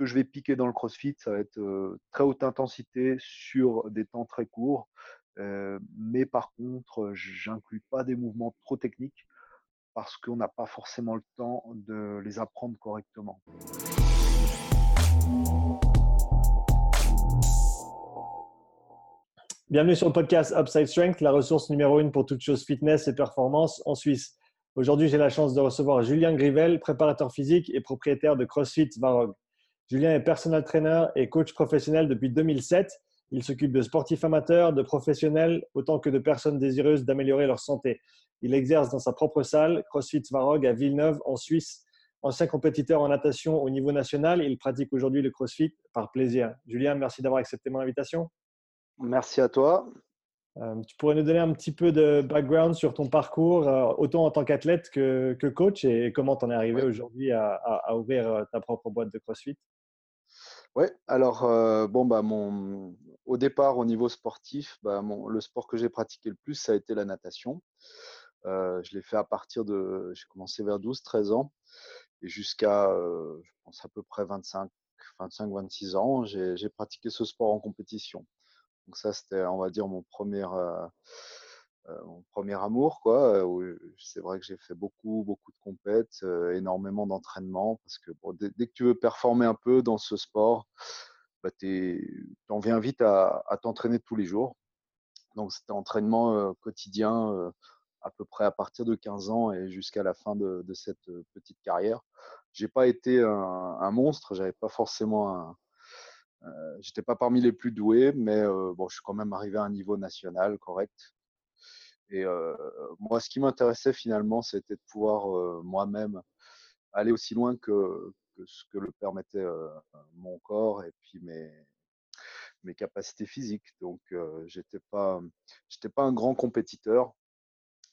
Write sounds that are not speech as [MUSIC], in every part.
que je vais piquer dans le CrossFit, ça va être très haute intensité sur des temps très courts. mais par contre, j'inclus pas des mouvements trop techniques parce qu'on n'a pas forcément le temps de les apprendre correctement. Bienvenue sur le podcast Upside Strength, la ressource numéro une pour toutes choses fitness et performance en Suisse. Aujourd'hui, j'ai la chance de recevoir Julien Grivel, préparateur physique et propriétaire de CrossFit Varog. Julien est personal trainer et coach professionnel depuis 2007. Il s'occupe de sportifs amateurs, de professionnels, autant que de personnes désireuses d'améliorer leur santé. Il exerce dans sa propre salle, CrossFit Varog, à Villeneuve, en Suisse. Ancien compétiteur en natation au niveau national, il pratique aujourd'hui le CrossFit par plaisir. Julien, merci d'avoir accepté mon invitation. Merci à toi. Euh, tu pourrais nous donner un petit peu de background sur ton parcours, euh, autant en tant qu'athlète que, coach, et comment tu en es arrivé aujourd'hui à, ouvrir euh, ta propre boîte de CrossFit? Oui, alors, bon, bah, mon, au départ, au niveau sportif, bah, le sport que j'ai pratiqué le plus, ça a été la natation. je l'ai fait à partir de. J'ai commencé vers 12-13 ans, et jusqu'à, je pense, à peu près 25, 25-26 ans, j'ai pratiqué ce sport en compétition. Donc ça, c'était, on va dire, mon premier, euh, euh, mon premier amour. Quoi, c'est vrai que j'ai fait beaucoup, beaucoup de compètes, euh, énormément d'entraînement, parce que dès, que tu veux performer un peu dans ce sport, bah, tu en viens vite à, t'entraîner tous les jours. Donc c'était entraînement quotidien à peu près à partir de 15 ans et jusqu'à la fin de, cette petite carrière. J'ai pas été un, monstre, j'avais pas forcément euh, j'étais pas parmi les plus doués, mais bon, je suis quand même arrivé à un niveau national correct. Et moi, ce qui m'intéressait finalement, c'était de pouvoir moi-même aller aussi loin que, ce que le permettait mon corps et puis mes, mes capacités physiques. Donc, j'étais pas, j'étais pas un grand compétiteur,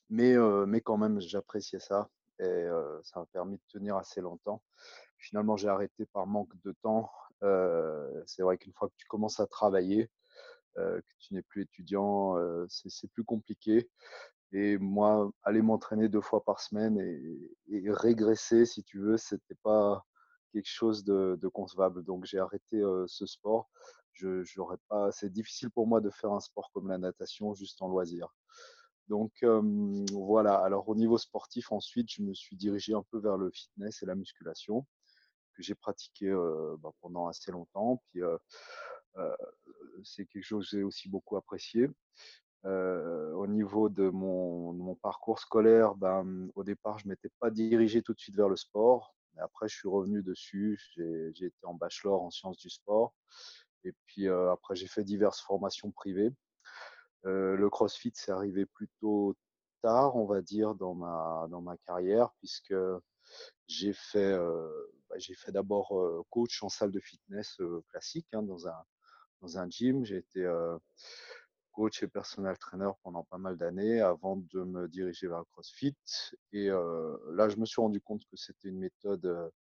mais, mais quand même, j'appréciais ça et ça m'a permis de tenir assez longtemps. Finalement, j'ai arrêté par manque de temps c'est vrai qu'une fois que tu commences à travailler, que tu n'es plus étudiant, c'est plus compliqué. Et moi, aller m'entraîner deux fois par semaine et, régresser, si tu veux, c'était pas quelque chose de, concevable. Donc j'ai arrêté ce sport. Je, pas. C'est difficile pour moi de faire un sport comme la natation juste en loisir. Donc voilà. Alors au niveau sportif, ensuite, je me suis dirigé un peu vers le fitness et la musculation que j'ai pratiqué bah, pendant assez longtemps. Puis c'est quelque chose que j'ai aussi beaucoup apprécié. au niveau de mon, parcours scolaire, ben, au départ, je ne m'étais pas dirigé tout de suite vers le sport. Mais après, je suis revenu dessus. J'ai été en bachelor en sciences du sport. Et puis après, j'ai fait diverses formations privées. le CrossFit, c'est arrivé plutôt tard, on va dire, dans ma, dans ma carrière, puisque j'ai fait, bah, fait d'abord coach en salle de fitness classique hein, dans, un, dans un gym. J'ai été coach et personal trainer pendant pas mal d'années avant de me diriger vers le CrossFit. Et là, je me suis rendu compte que c'était une méthode,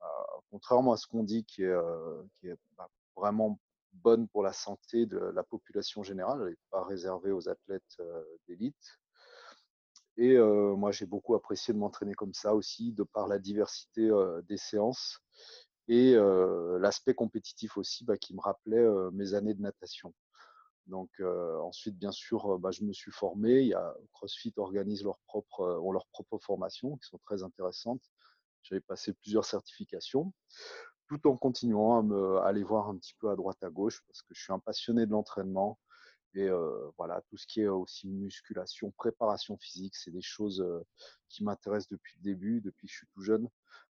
bah, contrairement à ce qu'on dit, qui est, bah, vraiment bonne pour la santé de la population générale. N'est pas réservée aux athlètes d'élite. Et moi, j'ai beaucoup apprécié de m'entraîner comme ça aussi, de par la diversité des séances et l'aspect compétitif aussi bah, qui me rappelait mes années de natation. Donc ensuite, bien sûr, bah, je me suis formé. CrossFit organise leur propre, ont leur propre formation qui sont très intéressantes. J'avais passé plusieurs certifications, tout en continuant à me aller voir un petit peu à droite à gauche parce que je suis un passionné de l'entraînement. Et voilà, tout ce qui est aussi musculation, préparation physique, c'est des choses qui m'intéressent depuis le début, depuis que je suis tout jeune.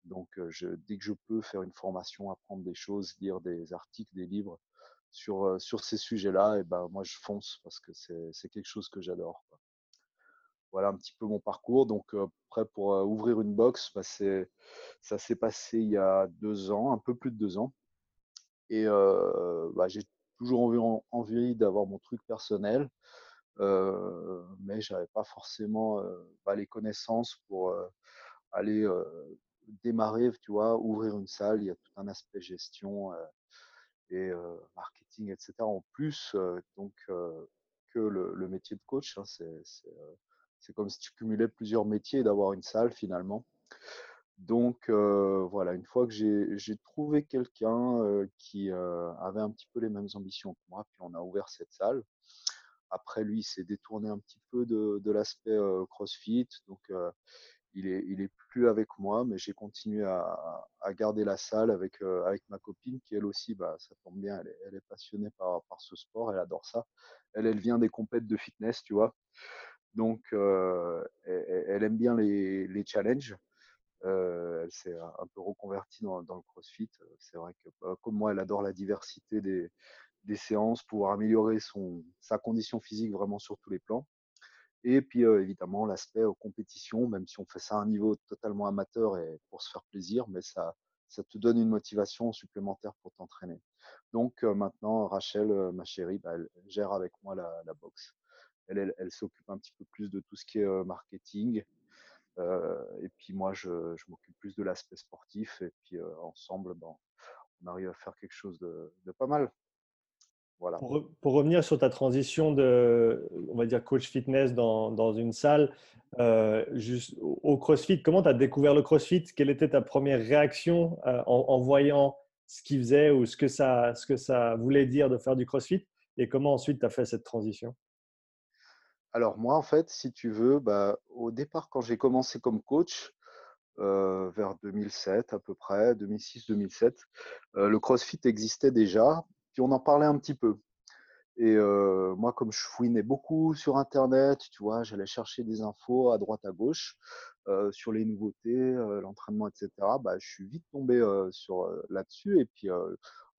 Donc, je, dès que je peux faire une formation, apprendre des choses, lire des articles, des livres sur, sur ces sujets-là, et ben moi je fonce parce que c'est quelque chose que j'adore. Voilà un petit peu mon parcours. Donc, prêt pour ouvrir une box, bah, ça s'est passé il y a deux ans, un peu plus de deux ans. Et bah, j'ai toujours envie, envie d'avoir mon truc personnel, euh, mais j'avais pas forcément bah, les connaissances pour aller démarrer, tu vois, ouvrir une salle. Il y a tout un aspect gestion et marketing, etc. En plus, donc que le, métier de coach, hein, c'est comme si tu cumulais plusieurs métiers d'avoir une salle finalement. Donc voilà, une fois que j'ai trouvé quelqu'un qui avait un petit peu les mêmes ambitions que moi, puis on a ouvert cette salle. Après, lui, il s'est détourné un petit peu de, l'aspect CrossFit, donc il est, plus avec moi, mais j'ai continué à, garder la salle avec, avec ma copine qui, elle aussi, bah, ça tombe bien, elle est, passionnée par, ce sport, elle adore ça. Elle, vient des compètes de fitness, tu vois. Donc, elle, aime bien les, challenges. Euh, elle s'est un peu reconvertie dans, le CrossFit. C'est vrai que, bah, comme moi, elle adore la diversité des, séances, pouvoir améliorer sa condition physique vraiment sur tous les plans. Et puis, évidemment, l'aspect compétition, même si on fait ça à un niveau totalement amateur et pour se faire plaisir, mais ça, te donne une motivation supplémentaire pour t'entraîner. Donc, maintenant, Rachel, ma chérie, bah, elle gère avec moi la, boxe. Elle, s'occupe un petit peu plus de tout ce qui est marketing, et puis moi, je, m'occupe plus de l'aspect sportif. Et puis ensemble, bon, on arrive à faire quelque chose de, pas mal. Voilà. Pour, revenir sur ta transition de, on va dire, coach fitness dans, dans une salle, euh, juste au CrossFit, comment tu as découvert le CrossFit? Quelle était ta première réaction en, voyant ce qu'il faisait ou ce que, ça, ce que ça voulait dire de faire du CrossFit Et comment ensuite tu as fait cette transition? Alors moi, en fait, si tu veux, bah, au départ, quand j'ai commencé comme coach, euh, vers 2007 à peu près, 2006-2007, euh, le CrossFit existait déjà, puis on en parlait un petit peu. Et moi, comme je fouinais beaucoup sur Internet, tu vois, j'allais chercher des infos à droite à gauche sur les nouveautés, l'entraînement, etc. Bah, je suis vite tombé sur là-dessus. Et puis,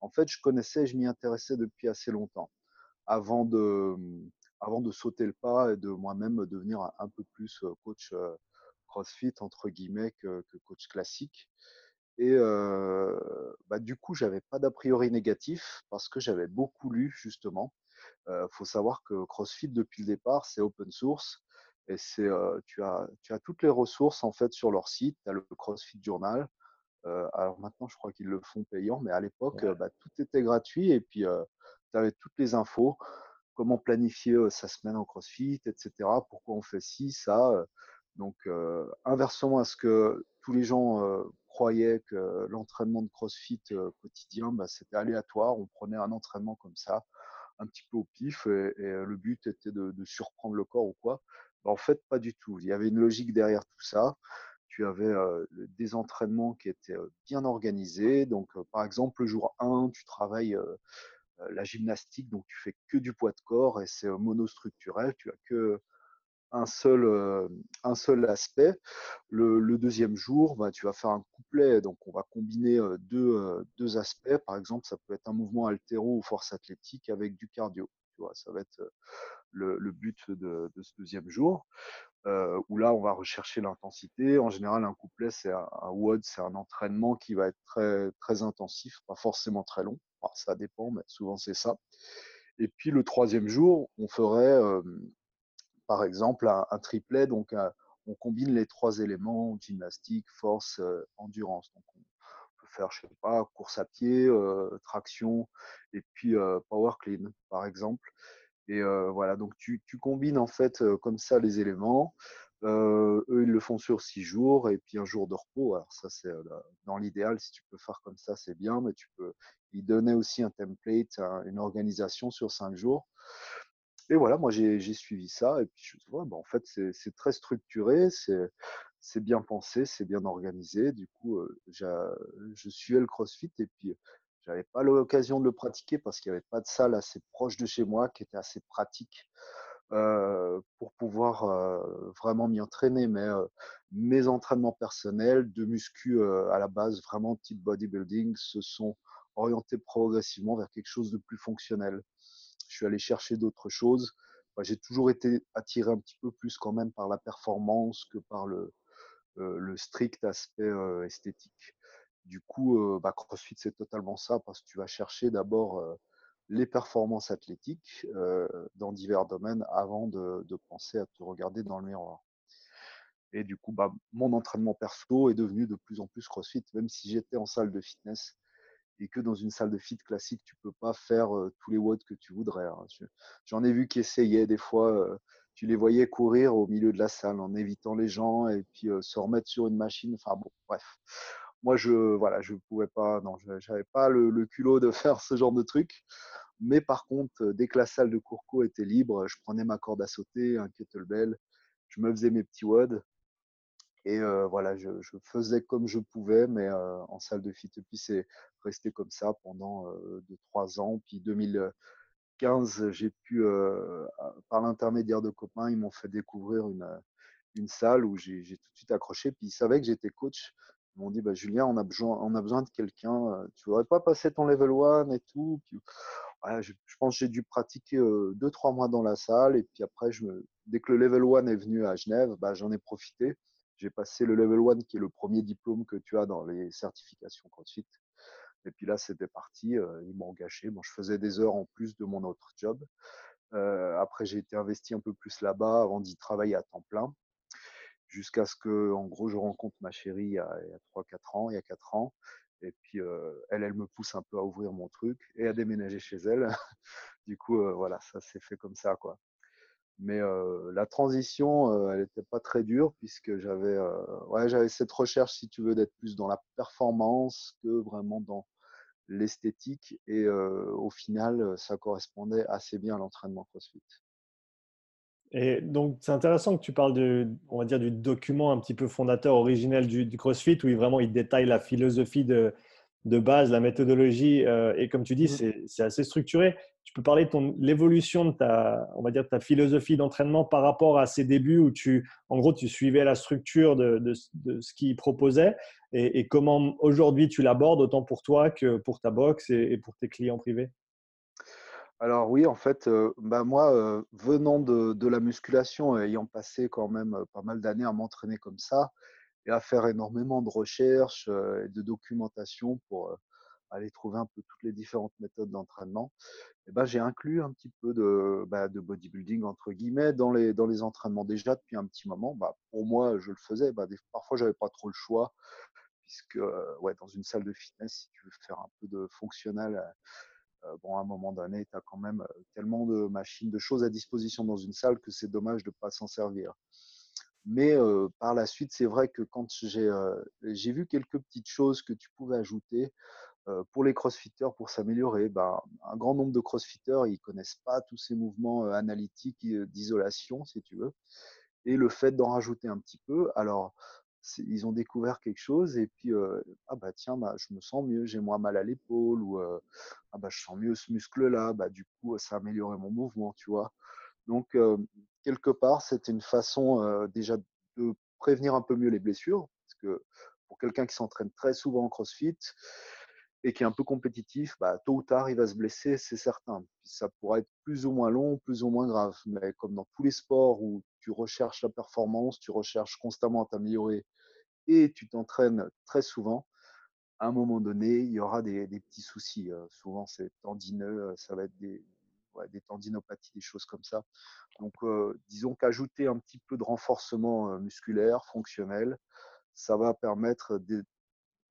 en fait, je connaissais, je m'y intéressais depuis assez longtemps, avant de avant de sauter le pas et de moi-même devenir un, peu plus coach CrossFit entre guillemets que, coach classique. Et bah, du coup, j'avais pas d'a priori négatif parce que j'avais beaucoup lu justement. Il faut savoir que CrossFit depuis le départ, c'est open source et c'est tu as tu as toutes les ressources en fait sur leur site. Tu as le CrossFit Journal. alors maintenant, je crois qu'ils le font payant, mais à l'époque, bah, tout était gratuit et puis tu avais toutes les infos comment planifier sa semaine en CrossFit, etc. Pourquoi on fait ci, ça. Donc, inversement à ce que tous les gens croyaient que l'entraînement de CrossFit quotidien, bah, c'était aléatoire. On prenait un entraînement comme ça, un petit peu au pif, et, le but était de, surprendre le corps ou quoi. Bah, en fait, pas du tout. Il y avait une logique derrière tout ça. Tu avais des entraînements qui étaient bien organisés. Donc, par exemple, le jour 1, tu travailles euh, la gymnastique, donc tu fais que du poids de corps et c'est monostructurel, tu as que un seul, euh, un seul aspect. Le, deuxième jour, bah, tu vas faire un couplet, donc on va combiner euh, deux, deux, aspects. Par exemple, ça peut être un mouvement altéro ou force athlétique avec du cardio. Tu vois, ça va être le, but de, ce deuxième jour. Euh, où là, on va rechercher l'intensité. En général, un couplet, c'est un, un WOD, c'est un entraînement qui va être très, très intensif, pas forcément très long ça dépend, mais souvent c'est ça. Et puis le troisième jour, on ferait par exemple un, triplet. Donc on combine les trois éléments gymnastique, force, endurance. Donc on peut faire, je sais pas, course à pied, traction et puis power clean par exemple. Et voilà, donc tu, combines en fait comme ça les éléments. eux, ils le font sur six jours et puis un jour de repos. Alors ça, c'est dans l'idéal, si tu peux faire comme ça, c'est bien, mais tu peux il donnait aussi un template, une organisation sur cinq jours. Et voilà, moi j'ai suivi ça. Et puis je vois, bah, en fait, c'est très structuré, c'est bien pensé, c'est bien organisé. Du coup, je suivais le CrossFit et puis j'avais pas l'occasion de le pratiquer parce qu'il n'y avait pas de salle assez proche de chez moi qui était assez pratique pour pouvoir vraiment m'y entraîner. Mais mes entraînements personnels de muscu à la base, vraiment type bodybuilding, se sont orienté progressivement vers quelque chose de plus fonctionnel. Je suis allé chercher d'autres choses. J'ai toujours été attiré un petit peu plus quand même par la performance que par le, euh, strict aspect euh, esthétique. Du coup, euh, bah, CrossFit, c'est totalement ça parce que tu vas chercher d'abord les performances athlétiques dans divers domaines avant de, de, penser à te regarder dans le miroir. Et du coup, bah, mon entraînement perso est devenu de plus en plus CrossFit, même si j'étais en salle de fitness et que dans une salle de fit classique, tu peux pas faire tous les watts que tu voudrais. Hein. J'en ai vu qui essayaient des fois, tu les voyais courir au milieu de la salle en évitant les gens et puis se remettre sur une machine. Enfin bon, bref. Moi, je voilà, je pouvais pas, non, j'avais pas le, le, culot de [LAUGHS] faire ce genre de truc. Mais par contre, dès que la salle de Courco était libre, je prenais ma corde à sauter, un kettlebell, je me faisais mes petits WOD et voilà, je, faisais comme je pouvais, mais en salle de puis c'est resté comme ça pendant deux, trois ans. Puis 2015, j'ai pu, par l'intermédiaire de copains, ils m'ont fait découvrir une, une salle où j'ai tout de suite accroché. Puis ils savaient que j'étais coach. Ils m'ont dit, bah, Julien, on a besoin, on a besoin de quelqu'un. Tu voudrais pas passer ton level 1 et tout? Puis, je, pense que j'ai dû pratiquer deux, trois mois dans la salle. Et puis après, je me, dès que le level 1 est venu à Genève, bah, j'en ai profité. J'ai passé le level 1 qui est le premier diplôme que tu as dans les certifications CrossFit. Et puis là, c'était parti. Euh, ils m'ont engagé. Bon, je faisais des heures en plus de mon autre job. Euh, après, j'ai été investi un peu plus là-bas avant d'y travailler à temps plein. Jusqu'à ce que, en gros, je rencontre ma chérie il y a, 3-4 ans, il y a 4 ans. Et puis, euh, elle, elle me pousse un peu à ouvrir mon truc et à déménager chez elle. [LAUGHS] du coup, voilà, ça s'est fait comme ça, quoi. Mais la transition, elle n'était pas très dure puisque j'avais ouais, cette recherche, si tu veux, d'être plus dans la performance que vraiment dans l'esthétique. Et au final, ça correspondait assez bien à l'entraînement CrossFit. Et donc, c'est intéressant que tu parles de, on va dire, du document un petit peu fondateur originel du, du CrossFit où il, vraiment il détaille la philosophie de, de base, la méthodologie. et comme tu dis, mmh. c'est assez structuré tu peux parler de l'évolution de ta, on va dire, ta philosophie d'entraînement par rapport à ces débuts où tu, en gros, tu suivais la structure de, de, ce qu'il proposait et, comment aujourd'hui tu l'abordes autant pour toi que pour ta box et, pour tes clients privés? Alors oui, en fait, euh, bah moi, euh, venant de, de, la musculation, ayant passé quand même euh, pas mal d'années à m'entraîner comme ça et à faire énormément de recherches et de documentation pour aller trouver un peu toutes les différentes méthodes d'entraînement, eh ben, j'ai inclus un petit peu de, bah, bodybuilding entre guillemets dans les, entraînements déjà depuis un petit moment. Bah, pour moi, je le faisais. Bah, des, parfois, j'avais pas trop le choix puisque ouais, dans une salle de fitness, si tu veux faire un peu de fonctionnel, euh, bon, à un moment donné, tu as quand même tellement de machines, de choses à disposition dans une salle que c'est dommage de ne pas s'en servir. Mais par la suite, c'est vrai que quand j'ai vu quelques petites choses que tu pouvais ajouter, pour les crossfitters, pour s'améliorer, ben, un grand nombre de crossfitters, ils connaissent pas tous ces mouvements analytiques d'isolation, si tu veux. Et le fait d'en rajouter un petit peu, alors ils ont découvert quelque chose et puis ah bah tiens bah, je me sens mieux j'ai moins mal à l'épaule ou ah bah je sens mieux ce muscle là bah du coup ça a amélioré mon mouvement tu vois? Donc quelque part c'était une façon déjà de prévenir un peu mieux les blessures parce que pour quelqu'un qui s'entraîne très souvent en CrossFit et qui est un peu compétitif, bah, tôt ou tard, il va se blesser, c'est certain. Ça pourrait être plus ou moins long, plus ou moins grave. Mais comme dans tous les sports où tu recherches la performance, tu recherches constamment à t'améliorer et tu t'entraînes très souvent, à un moment donné, il y aura des, petits soucis. Souvent, c'est tendineux, ça va être des, des tendinopathies, des choses comme ça. Donc, euh, disons qu'ajouter un petit peu de renforcement musculaire, fonctionnel, ça va permettre,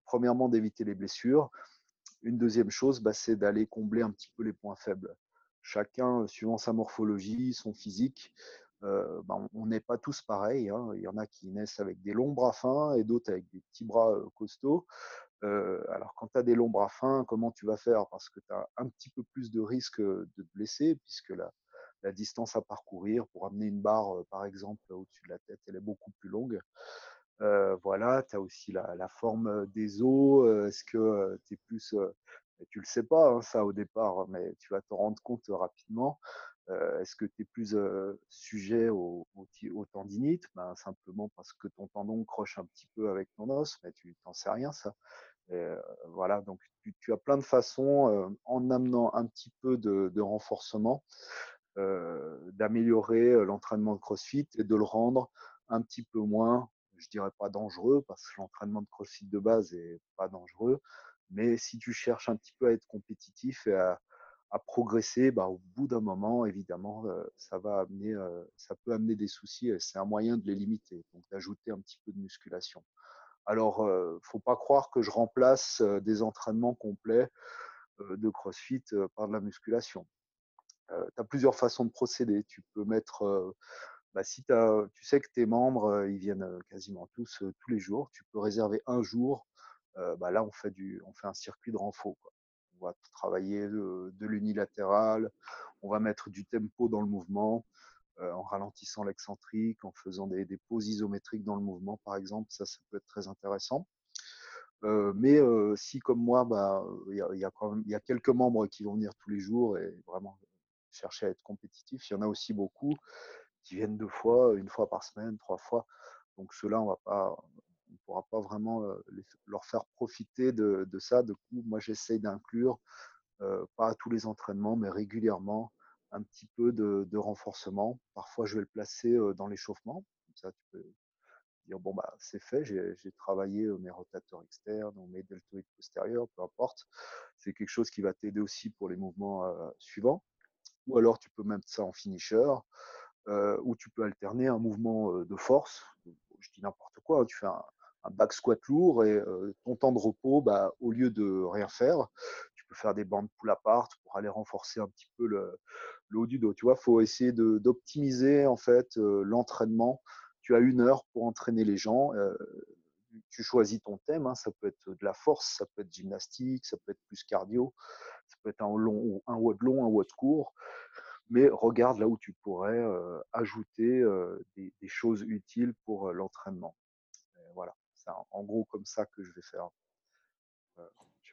premièrement, d'éviter les blessures une deuxième chose, bah, c'est d'aller combler un petit peu les points faibles. Chacun, suivant sa morphologie, son physique, euh, bah, on n'est pas tous pareils. Hein. Il y en a qui naissent avec des longs bras fins et d'autres avec des petits bras euh, costauds. Euh, alors, quand tu as des longs bras fins, comment tu vas faire? Parce que tu as un petit peu plus de risque de te blesser, puisque la, distance à parcourir pour amener une barre, par exemple, au-dessus de la tête, elle est beaucoup plus longue. Euh, voilà, tu as aussi la, forme des os. Est-ce que tu es plus. tu le sais pas, hein, ça, au départ, mais tu vas te rendre compte rapidement. Est-ce que tu es plus sujet au, au, tendinite? Ben, Simplement parce que ton tendon croche un petit peu avec ton os, mais tu n'en sais rien, ça. Voilà, donc tu, as plein de façons, en amenant un petit peu de, renforcement, d'améliorer l'entraînement de CrossFit et de le rendre un petit peu moins je dirais pas dangereux parce que l'entraînement de crossfit de base est pas dangereux. Mais si tu cherches un petit peu à être compétitif et à, progresser, bah, au bout d'un moment, évidemment, euh, ça va amener, euh, ça peut amener des soucis. C'est un moyen de les limiter, donc d'ajouter un petit peu de musculation. Alors, euh, faut pas croire que je remplace des entraînements complets de CrossFit par de la musculation. tu as plusieurs façons de procéder. Tu peux mettre bah, si tu sais que tes membres, ils viennent quasiment tous tous les jours, tu peux réserver un jour. Bah, là, on fait, du, on fait un circuit de renfort. On va travailler de, l'unilatéral, on va mettre du tempo dans le mouvement, en ralentissant l'excentrique, en faisant des, des, pauses isométriques dans le mouvement, par exemple. Ça, ça peut être très intéressant. mais si, comme moi, bah, il y, a, quand même, y a quelques membres qui vont venir tous les jours et vraiment chercher à être compétitifs, il y en a aussi beaucoup qui viennent deux fois, une fois par semaine, trois fois. Donc ceux-là, on on pourra pas vraiment leur faire profiter de, ça. De coup, moi, j'essaye d'inclure, pas tous les entraînements, mais régulièrement, un petit peu de, renforcement. Parfois, je vais le placer dans l'échauffement. Comme ça, tu peux dire bon bah c'est fait, j'ai travaillé mes rotateurs externes ou mes deltoïdes postérieurs, peu importe. C'est quelque chose qui va t'aider aussi pour les mouvements suivants. Ou alors tu peux mettre ça en finisher. Où tu peux alterner un mouvement de force. Je dis n'importe quoi, hein, tu fais un, back squat lourd et ton temps de repos, bah, au lieu de rien faire, peux faire des bandes pull apart pour aller renforcer un petit peu le, haut du dos. Tu vois, faut essayer d'optimiser en fait l'entraînement. Tu as une heure pour entraîner les gens. tu choisis ton thème. Hein. ça peut être de la force, ça peut être gymnastique, ça peut être plus cardio, ça peut être un long, un WOD long, un WOD court mais regarde là où tu pourrais ajouter des, choses utiles pour l'entraînement. Voilà, c'est en gros comme ça que je vais faire.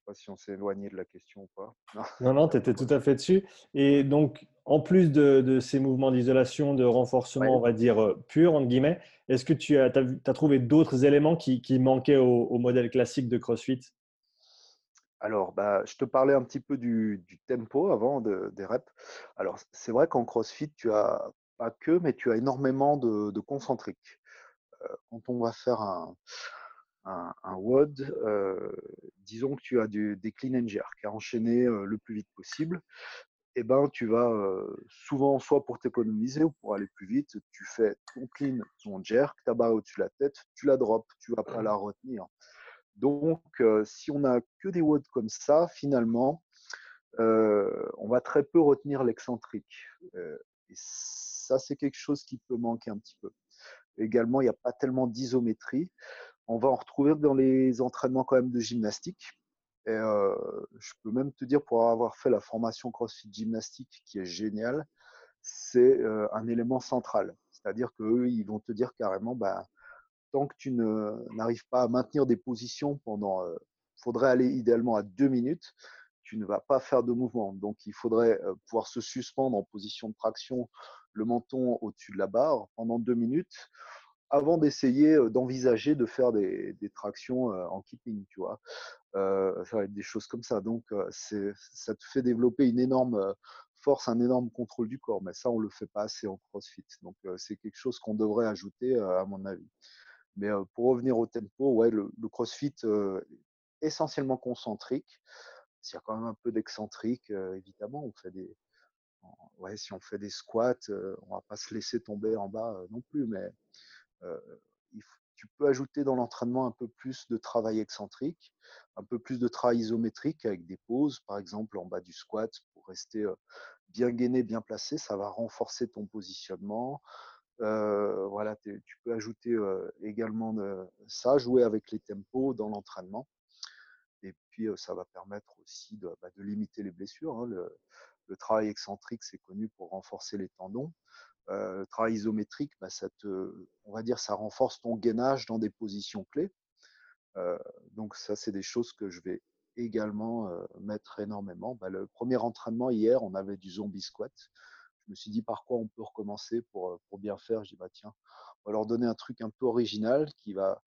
Sais pas si on s'est éloigné de la question ou pas. [LAUGHS] Non, non, tu étais tout à fait dessus. Et donc, en plus de, ces mouvements d'isolation, de renforcement, on va dire, pur, entre guillemets, est-ce que tu as, as, trouvé d'autres éléments qui, manquaient au modèle classique de CrossFit? Alors, bah, je te parlais un petit peu du, tempo avant des reps. Alors, c'est vrai qu'en CrossFit, tu as pas que, mais tu as énormément de, de concentriques. Euh, quand on va faire un, un, WOD, euh, disons que tu as du, des clean and jerk à enchaîner euh, le plus vite possible, et eh ben, tu vas souvent, soit pour t'économiser ou pour aller plus vite, tu fais ton clean, ton jerk, ta barre au-dessus de la tête, tu la drops, tu vas pas la retenir. Donc, si on n'a que des watts comme ça, finalement, on va très peu retenir l'excentrique. et ça, c'est quelque chose qui peut manquer un petit peu. Également, il n'y a pas tellement d'isométrie. On va en retrouver dans les entraînements quand même de gymnastique. Et je peux même te dire, pour avoir fait la formation CrossFit gymnastique, qui est géniale, c'est un élément central. C'est-à-dire qu'eux, ils vont te dire carrément, bah, tant que tu n'arrives pas à maintenir des positions pendant, euh, faudrait aller idéalement à deux minutes, tu ne vas pas faire de mouvement. Donc, il faudrait euh, pouvoir se suspendre en position de traction, le menton au-dessus de la barre pendant deux minutes, avant d'essayer euh, d'envisager de faire des, tractions en keeping, tu vois? ça va être des choses comme ça. Donc, ça te fait développer une énorme force, un énorme contrôle du corps. Mais ça, on ne le fait pas assez en CrossFit. Donc, c'est quelque chose qu'on devrait ajouter, à mon avis. Mais pour revenir au tempo, ouais, le, CrossFit essentiellement concentrique. S'il y a quand même un peu d'excentrique, évidemment, on fait des, ouais, si on fait des squats, on va pas se laisser tomber en bas non plus, mais tu peux ajouter dans l'entraînement un peu plus de travail excentrique, un peu plus de travail isométrique avec des pauses, par exemple en bas du squat pour rester bien gainé, bien placé, ça va renforcer ton positionnement. Euh, voilà, tu peux ajouter euh, également ça, jouer avec les tempos dans l'entraînement. Et puis, euh, ça va permettre aussi de, bah, limiter les blessures. Hein. Le, travail excentrique, c'est connu pour renforcer les tendons. Le travail isométrique, bah, ça on va dire, ça renforce ton gainage dans des positions clés. donc, ça, c'est des choses que je vais également mettre énormément. Bah, le premier entraînement hier, on avait du zombie squat je me suis dit par quoi on peut recommencer pour, euh, bien faire? Je dis bah tiens, on va leur donner un truc un peu original qui va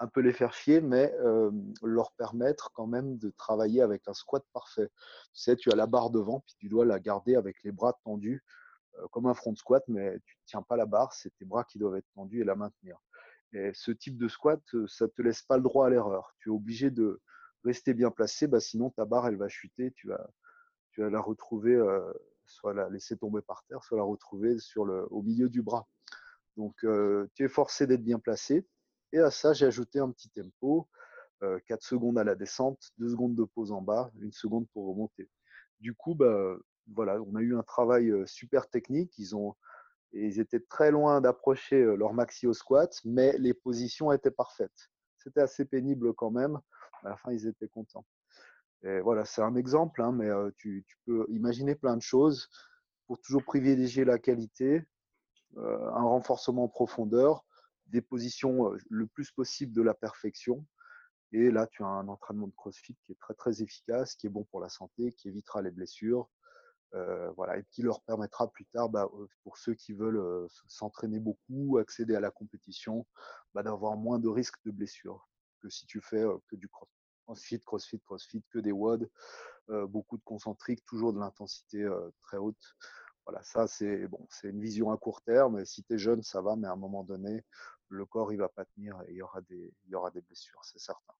un peu les faire chier, mais euh, leur permettre quand même de travailler avec un squat parfait. Tu sais, tu as la barre devant, puis tu dois la garder avec les bras tendus, euh, comme un front squat, mais tu ne tiens pas la barre, c'est tes bras qui doivent être tendus et la maintenir. Et ce type de squat, ça ne te laisse pas le droit à l'erreur. Tu es obligé de rester bien placé, bah, sinon ta barre, elle va chuter, tu vas, la retrouver soit la laisser tomber par terre, soit la retrouver au milieu du bras. Donc, euh, tu es forcé d'être bien placé. Et à ça, j'ai ajouté un petit tempo, 4 euh, secondes à la descente, 2 secondes de pause en bas, 1 seconde pour remonter. Du coup, bah, voilà, on a eu un travail super technique. Ils étaient très loin d'approcher leur maxi au squat, mais les positions étaient parfaites. C'était assez pénible quand même. À la fin, ils étaient contents. Voilà, c'est un exemple, hein, mais tu, tu, peux imaginer plein de choses pour toujours privilégier la qualité, un renforcement en profondeur, des positions le plus possible de la perfection. Et là, tu as un entraînement de CrossFit qui est très très efficace, qui est bon pour la santé, qui évitera les blessures, euh, voilà, et qui leur permettra plus tard, bah, pour ceux qui veulent s'entraîner beaucoup, accéder à la compétition, bah, d'avoir moins de risques de blessures que si tu fais que du crossfit, crossfit, crossfit, que des WOD, beaucoup de concentriques, toujours de l'intensité très haute. Voilà, ça c'est bon, c'est une vision à court terme. Si tu es jeune, ça va, mais à un moment donné, le corps il va pas tenir et il y aura des, il y aura des blessures, c'est certain.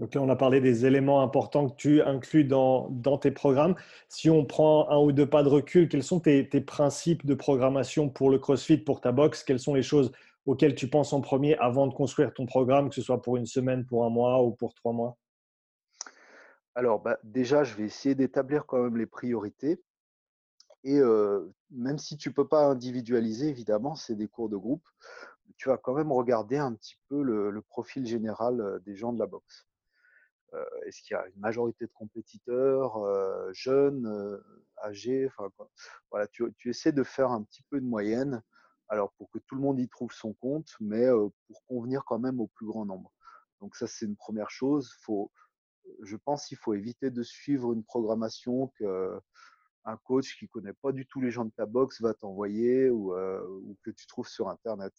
Donc là, on a parlé des éléments importants que tu inclus dans, tes programmes. Si on prend un ou deux pas de recul, quels sont tes, principes de programmation pour le CrossFit, pour ta box Quelles sont les choses auxquelles tu penses en premier avant de construire ton programme, que ce soit pour une semaine, pour un mois ou pour trois mois? Alors, bah, déjà, je vais essayer d'établir quand même les priorités. Et même si tu ne peux pas individualiser, évidemment, c'est des cours de groupe, tu vas quand même regarder un petit peu le profil général des gens de la boxe. Euh, est-ce qu'il y a une majorité de compétiteurs euh, jeunes, euh, âgés enfin, voilà, tu, essaies de faire un petit peu de moyenne, alors pour que tout le monde y trouve son compte, mais pour convenir quand même au plus grand nombre. Donc ça, c'est une première chose. Je pense qu'il faut éviter de suivre une programmation que un coach qui connaît pas du tout les gens de ta box va t'envoyer ou, que tu trouves sur Internet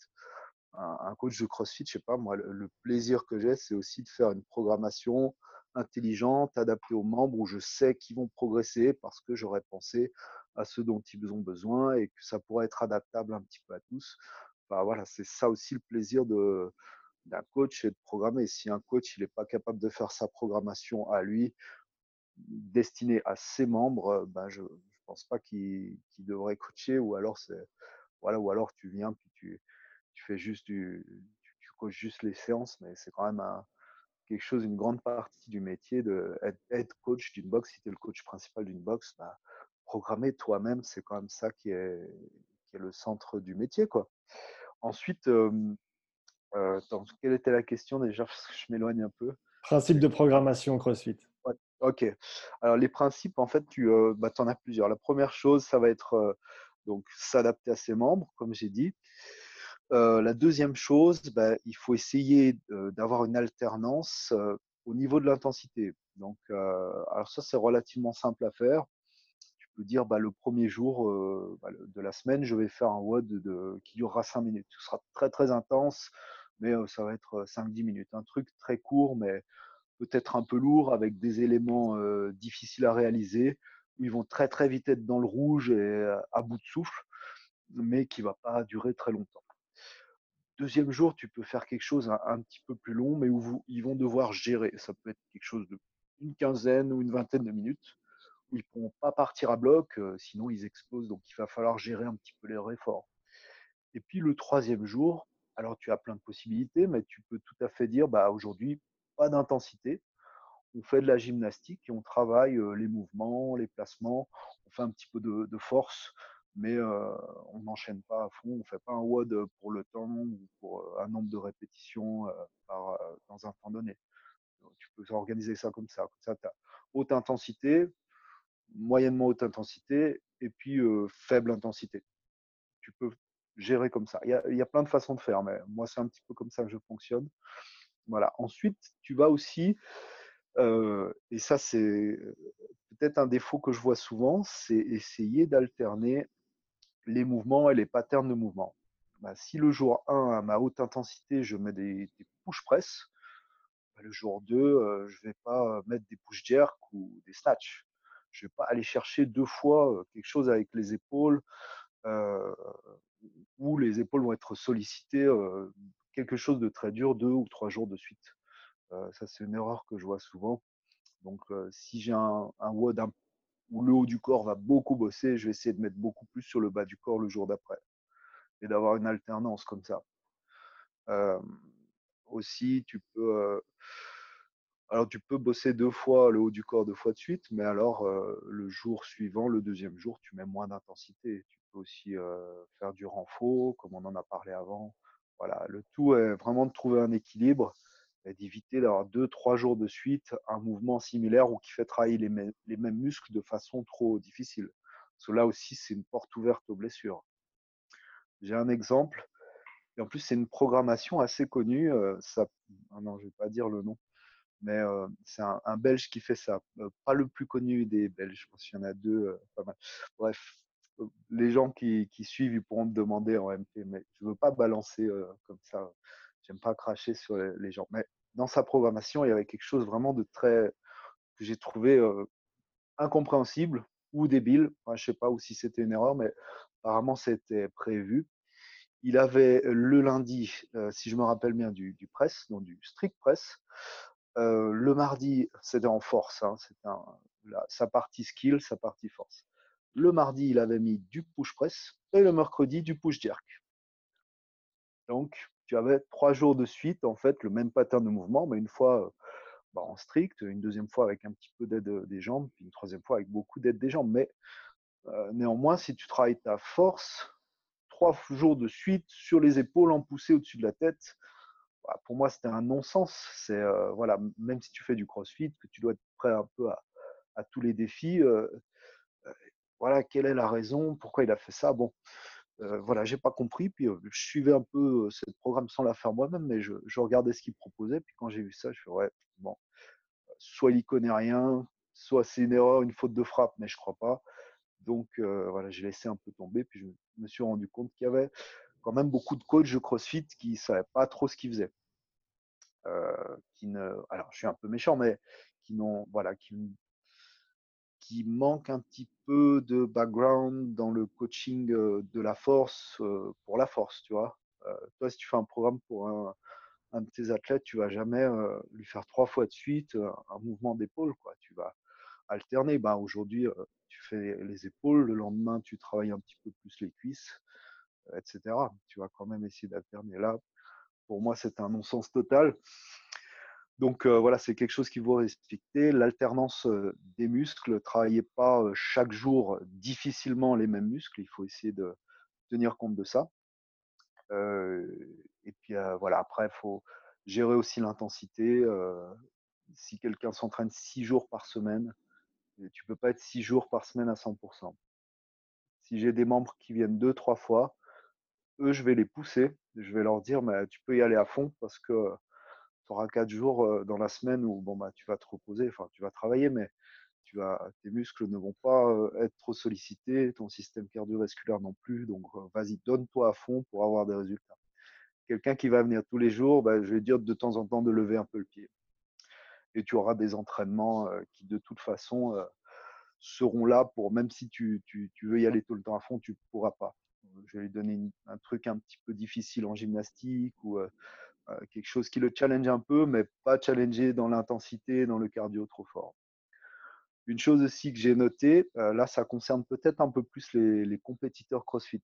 un, coach de CrossFit, je sais pas, moi, le, plaisir que j'ai, c'est aussi de faire une programmation intelligente, adaptée aux membres, où je sais qu'ils vont progresser parce que j'aurais pensé à ce dont ils ont besoin et que ça pourrait être adaptable un petit peu à tous. Enfin, voilà, c'est ça aussi le plaisir de, d'un coach et de programmer. Si un coach n'est pas capable de faire sa programmation à lui, destinée à ses membres, ben je ne pense pas qu'il, devrait coacher ou alors voilà ou alors tu viens puis tu tu fais juste du, tu, coaches juste les séances, mais c'est quand même quelque chose, une grande partie du métier de être, coach d'une boxe. Si tu es le coach principal d'une boxe, bah, programmer toi-même, c'est quand même ça qui est, qui est le centre du métier, quoi. Ensuite, euh, quelle était la question déjà? Parce que je m'éloigne un peu. Principe de programmation CrossFit. ok. Alors les principes, en fait, tu bah, en as plusieurs. La première chose, ça va être donc s'adapter à ses membres, comme j'ai dit la deuxième chose, bah, il faut essayer d'avoir une alternance au niveau de l'intensité. Donc, alors ça, c'est relativement simple à faire. Tu peux dire, bah, le premier jour bah, de la semaine, je vais faire un WOD qui durera 5 minutes. Ce sera très, très intense, mais ça va être 5-10 minutes. Un truc très court, mais peut-être un peu lourd, avec des éléments difficiles à réaliser, où ils vont très, très vite être dans le rouge et à bout de souffle, mais qui ne va pas durer très longtemps. Deuxième jour, tu peux faire quelque chose un, petit peu plus long, mais où ils vont devoir gérer. Ça peut être quelque chose de une quinzaine ou une vingtaine de minutes, où ils ne pourront pas partir à bloc, euh, sinon ils explosent. Donc il va falloir gérer un petit peu les efforts. Et puis le troisième jour, alors tu as plein de possibilités, mais tu peux tout à fait dire, bah, aujourd'hui, pas d'intensité. On fait de la gymnastique et on travaille euh, les mouvements, les placements, on fait un petit peu de force mais on n'enchaîne pas à fond, on fait pas un WOD pour le temps ou pour un nombre de répétitions dans un temps donné. tu peux organiser ça comme ça. Comme ça, tu as haute intensité, moyennement haute intensité et puis faible intensité. Tu peux gérer comme ça. Il y, a, plein de façons de faire, mais moi, c'est un petit peu comme ça que je fonctionne. Voilà. Ensuite, tu vas aussi, et ça, c'est peut-être un défaut que je vois souvent, c'est essayer d'alterner les mouvements et les patterns de mouvement. Bah, si le jour 1, à ma haute intensité, je mets des, push press, bah, le jour 2, euh, je ne vais pas mettre des push jerk ou des snatch. Je ne vais pas aller chercher deux fois euh, quelque chose avec les épaules euh, où les épaules vont être sollicitées, quelque chose de très dur deux ou trois jours de suite. ça, c'est une erreur que je vois souvent. Donc, si j'ai un, un WOD un où le haut du corps va beaucoup bosser, je vais essayer de mettre beaucoup plus sur le bas du corps le jour d'après et d'avoir une alternance comme ça. aussi, tu peux, alors tu peux bosser deux fois le haut du corps deux fois de suite, mais alors le jour suivant, le deuxième jour, tu mets moins d'intensité. Tu peux aussi faire du renfort, comme on en a parlé avant. Voilà, le tout est vraiment de trouver un équilibre d'éviter d'avoir deux, trois jours de suite un mouvement similaire ou qui fait travailler les, mêmes muscles de façon trop difficile. Là aussi, c'est une porte ouverte aux blessures. J'ai un exemple, et en plus, c'est une programmation assez connue. ça, ah non, je ne vais pas dire le nom, mais c'est un, Belge qui fait ça. pas le plus connu des Belges, je pense qu'il y en a deux. Bref, les gens qui, suivent, ils pourront me demander en MP, mais je ne veux pas balancer comme ça. J'aime pas cracher sur les, gens. Mais dans sa programmation, il y avait quelque chose vraiment de très que j'ai trouvé incompréhensible ou débile. je sais pas ou si c'était une erreur, mais apparemment c'était prévu. Il avait le lundi, si je me rappelle bien, du, du press, donc du strict press. le mardi, c'était en force, hein, c'était sa partie skill, sa partie force. Le mardi, il avait mis du push press et le mercredi, du push jerk. Donc, tu avais trois jours de suite, en fait, le même pattern de mouvement, mais une fois bah, en strict, une deuxième fois avec un petit peu d'aide des jambes, puis une troisième fois avec beaucoup d'aide des jambes. Mais néanmoins, si tu travailles ta force, trois jours de suite sur les épaules en poussée au-dessus de la tête, bah, pour moi, c'était un non-sens. C'est voilà, même si tu fais du CrossFit, que tu dois être prêt un peu à, tous les défis voilà, quelle est la raison, pourquoi il a fait ça? Bon, euh, voilà, j'ai pas compris. Puis je suivais un peu ce programme sans la faire moi-même, mais je, regardais ce qu'il proposait. Puis quand j'ai vu ça, je fais ouais, bon, soit il connaît rien, soit c'est une erreur, une faute de frappe, mais je crois pas. Donc voilà, j'ai laissé un peu tomber. Puis je me suis rendu compte qu'il y avait quand même beaucoup de coachs de CrossFit qui savaient pas trop ce qu'ils faisaient. qui ne, alors je suis un peu méchant, mais qui n'ont, voilà, qui qui manque un petit peu de background dans le coaching de la force pour la force, tu vois? toi, si tu fais un programme pour un, de tes athlètes, tu vas jamais lui faire trois fois de suite un mouvement d'épaule, quoi. Tu vas alterner. Ben, aujourd'hui, tu fais les épaules, le lendemain, tu travailles un petit peu plus les cuisses, etc. Tu vas quand même essayer d'alterner. Là, pour moi, c'est un non-sens total. Donc voilà, c'est quelque chose qu'il faut respecter. L'alternance des muscles, travaillez pas chaque jour difficilement les mêmes muscles. Il faut essayer de tenir compte de ça. et puis voilà, après, il faut gérer aussi l'intensité. si quelqu'un s'entraîne six jours par semaine, tu peux pas être six jours par semaine à 100%. Si j'ai des membres qui viennent deux, trois fois, eux, je vais les pousser. Je vais leur dire, mais tu peux y aller à fond parce que tu auras quatre jours dans la semaine où bon, bah, tu vas te reposer, enfin tu vas travailler, mais tu tes muscles ne vont pas être trop sollicités, ton système cardiovasculaire non plus. Donc vas-y, donne-toi à fond pour avoir des résultats. Quelqu'un qui va venir tous les jours, bah, je vais dire de temps en temps de lever un peu le pied. Et tu auras des entraînements qui de toute façon seront là pour, même si tu, veux y aller tout le temps à fond, tu ne pourras pas. Je vais lui donner un truc un petit peu difficile en gymnastique ou quelque chose qui le challenge un peu, mais pas challenger dans l'intensité, dans le cardio trop fort. Une chose aussi que j'ai notée, euh, là ça concerne peut-être un peu plus les, compétiteurs CrossFit.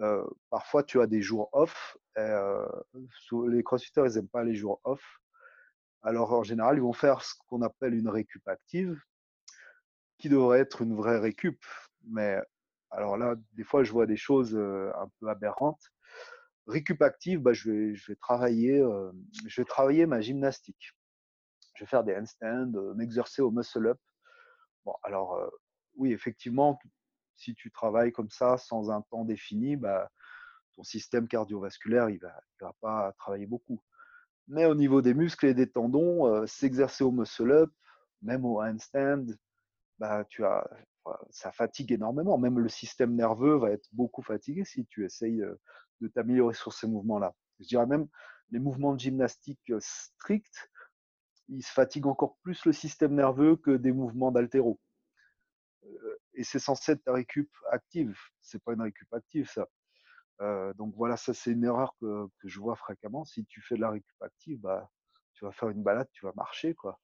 Euh, parfois tu as des jours off. les CrossFitters ils n'aiment pas les jours off. Alors en général ils vont faire ce qu'on appelle une récup active, qui devrait être une vraie récup. Mais alors là, des fois je vois des choses un peu aberrantes récup active, bah, je, vais, travailler, euh, je vais travailler ma gymnastique. Je vais faire des handstands, euh, m'exercer au muscle-up. Bon, alors, euh, oui, effectivement, si tu travailles comme ça sans un temps défini, bah, ton système cardiovasculaire, il ne va, il va pas travailler beaucoup. Mais au niveau des muscles et des tendons, s'exercer au muscle-up, même au handstand, bah, tu as, ça fatigue énormément. Même le système nerveux va être beaucoup fatigué si tu essayes de t'améliorer sur ces mouvements-là. Je dirais même les mouvements de gymnastique stricts, ils fatiguent encore plus le système nerveux que des mouvements d'altéro. Et c'est censé être ta récup active. C'est pas une récup active, ça. donc voilà, ça c'est une erreur que, je vois fréquemment. Si tu fais de la récup active, bah, tu vas faire une balade, tu vas marcher, quoi.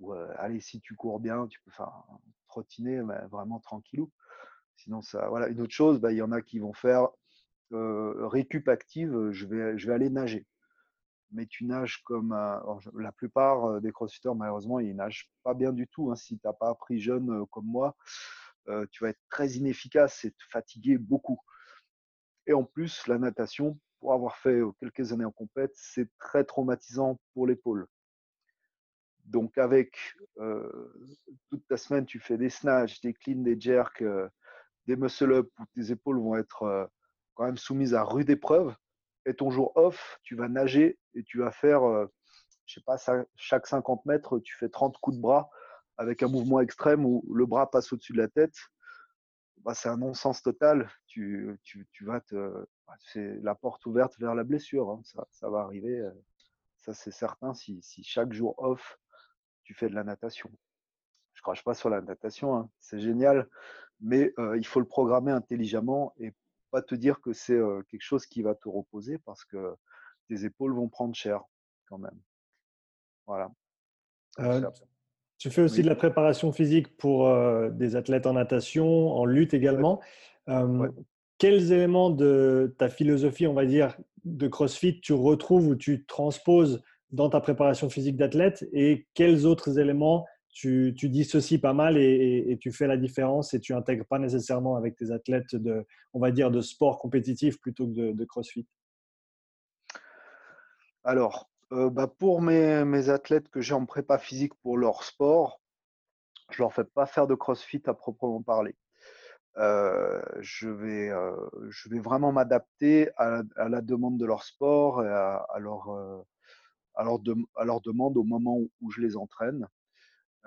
Ou allez, si tu cours bien, tu peux faire trottiner, mais vraiment tranquillou. Sinon, ça, voilà. Une autre chose, bah, il y en a qui vont faire récup active, je vais, je vais aller nager. Mais tu nages comme la plupart des crossfitters, malheureusement, ils nagent pas bien du tout. Hein. Si tu n'as pas appris jeune comme moi, tu vas être très inefficace et te fatiguer beaucoup. Et en plus, la natation, pour avoir fait quelques années en compète, c'est très traumatisant pour l'épaule. Donc avec toute ta semaine, tu fais des snatchs, des cleans, des jerks, des muscle-up où tes épaules vont être quand même soumises à rude épreuve. Et ton jour off, tu vas nager et tu vas faire, je sais pas, chaque 50 mètres, tu fais 30 coups de bras avec un mouvement extrême où le bras passe au-dessus de la tête. Bah, c'est un non-sens total. Tu, vas te, bah, c'est la porte ouverte vers la blessure. Hein. Ça, ça, va arriver. Ça, c'est certain. Si, si, chaque jour off, tu fais de la natation. Je crache pas sur la natation. Hein. C'est génial. Mais euh, il faut le programmer intelligemment et pas te dire que c'est euh, quelque chose qui va te reposer parce que tes épaules vont prendre cher quand même. Voilà. Euh, tu fais aussi de la préparation physique pour des athlètes en natation, en lutte également. Quels éléments de ta philosophie, on va dire, de CrossFit tu retrouves ou tu transposes dans ta préparation physique d'athlète et quels autres éléments tu, tu dissocies pas mal et, tu fais la différence et tu intègres pas nécessairement avec tes athlètes de, on va dire, de sport compétitif plutôt que de, CrossFit? Alors, euh, bah pour mes, athlètes que j'ai en prépa physique pour leur sport, je leur fais pas faire de CrossFit à proprement parler. Euh, je, vais, euh, je vais vraiment m'adapter à, la demande de leur sport et à, leur, à, leur, demande au moment où je les entraîne.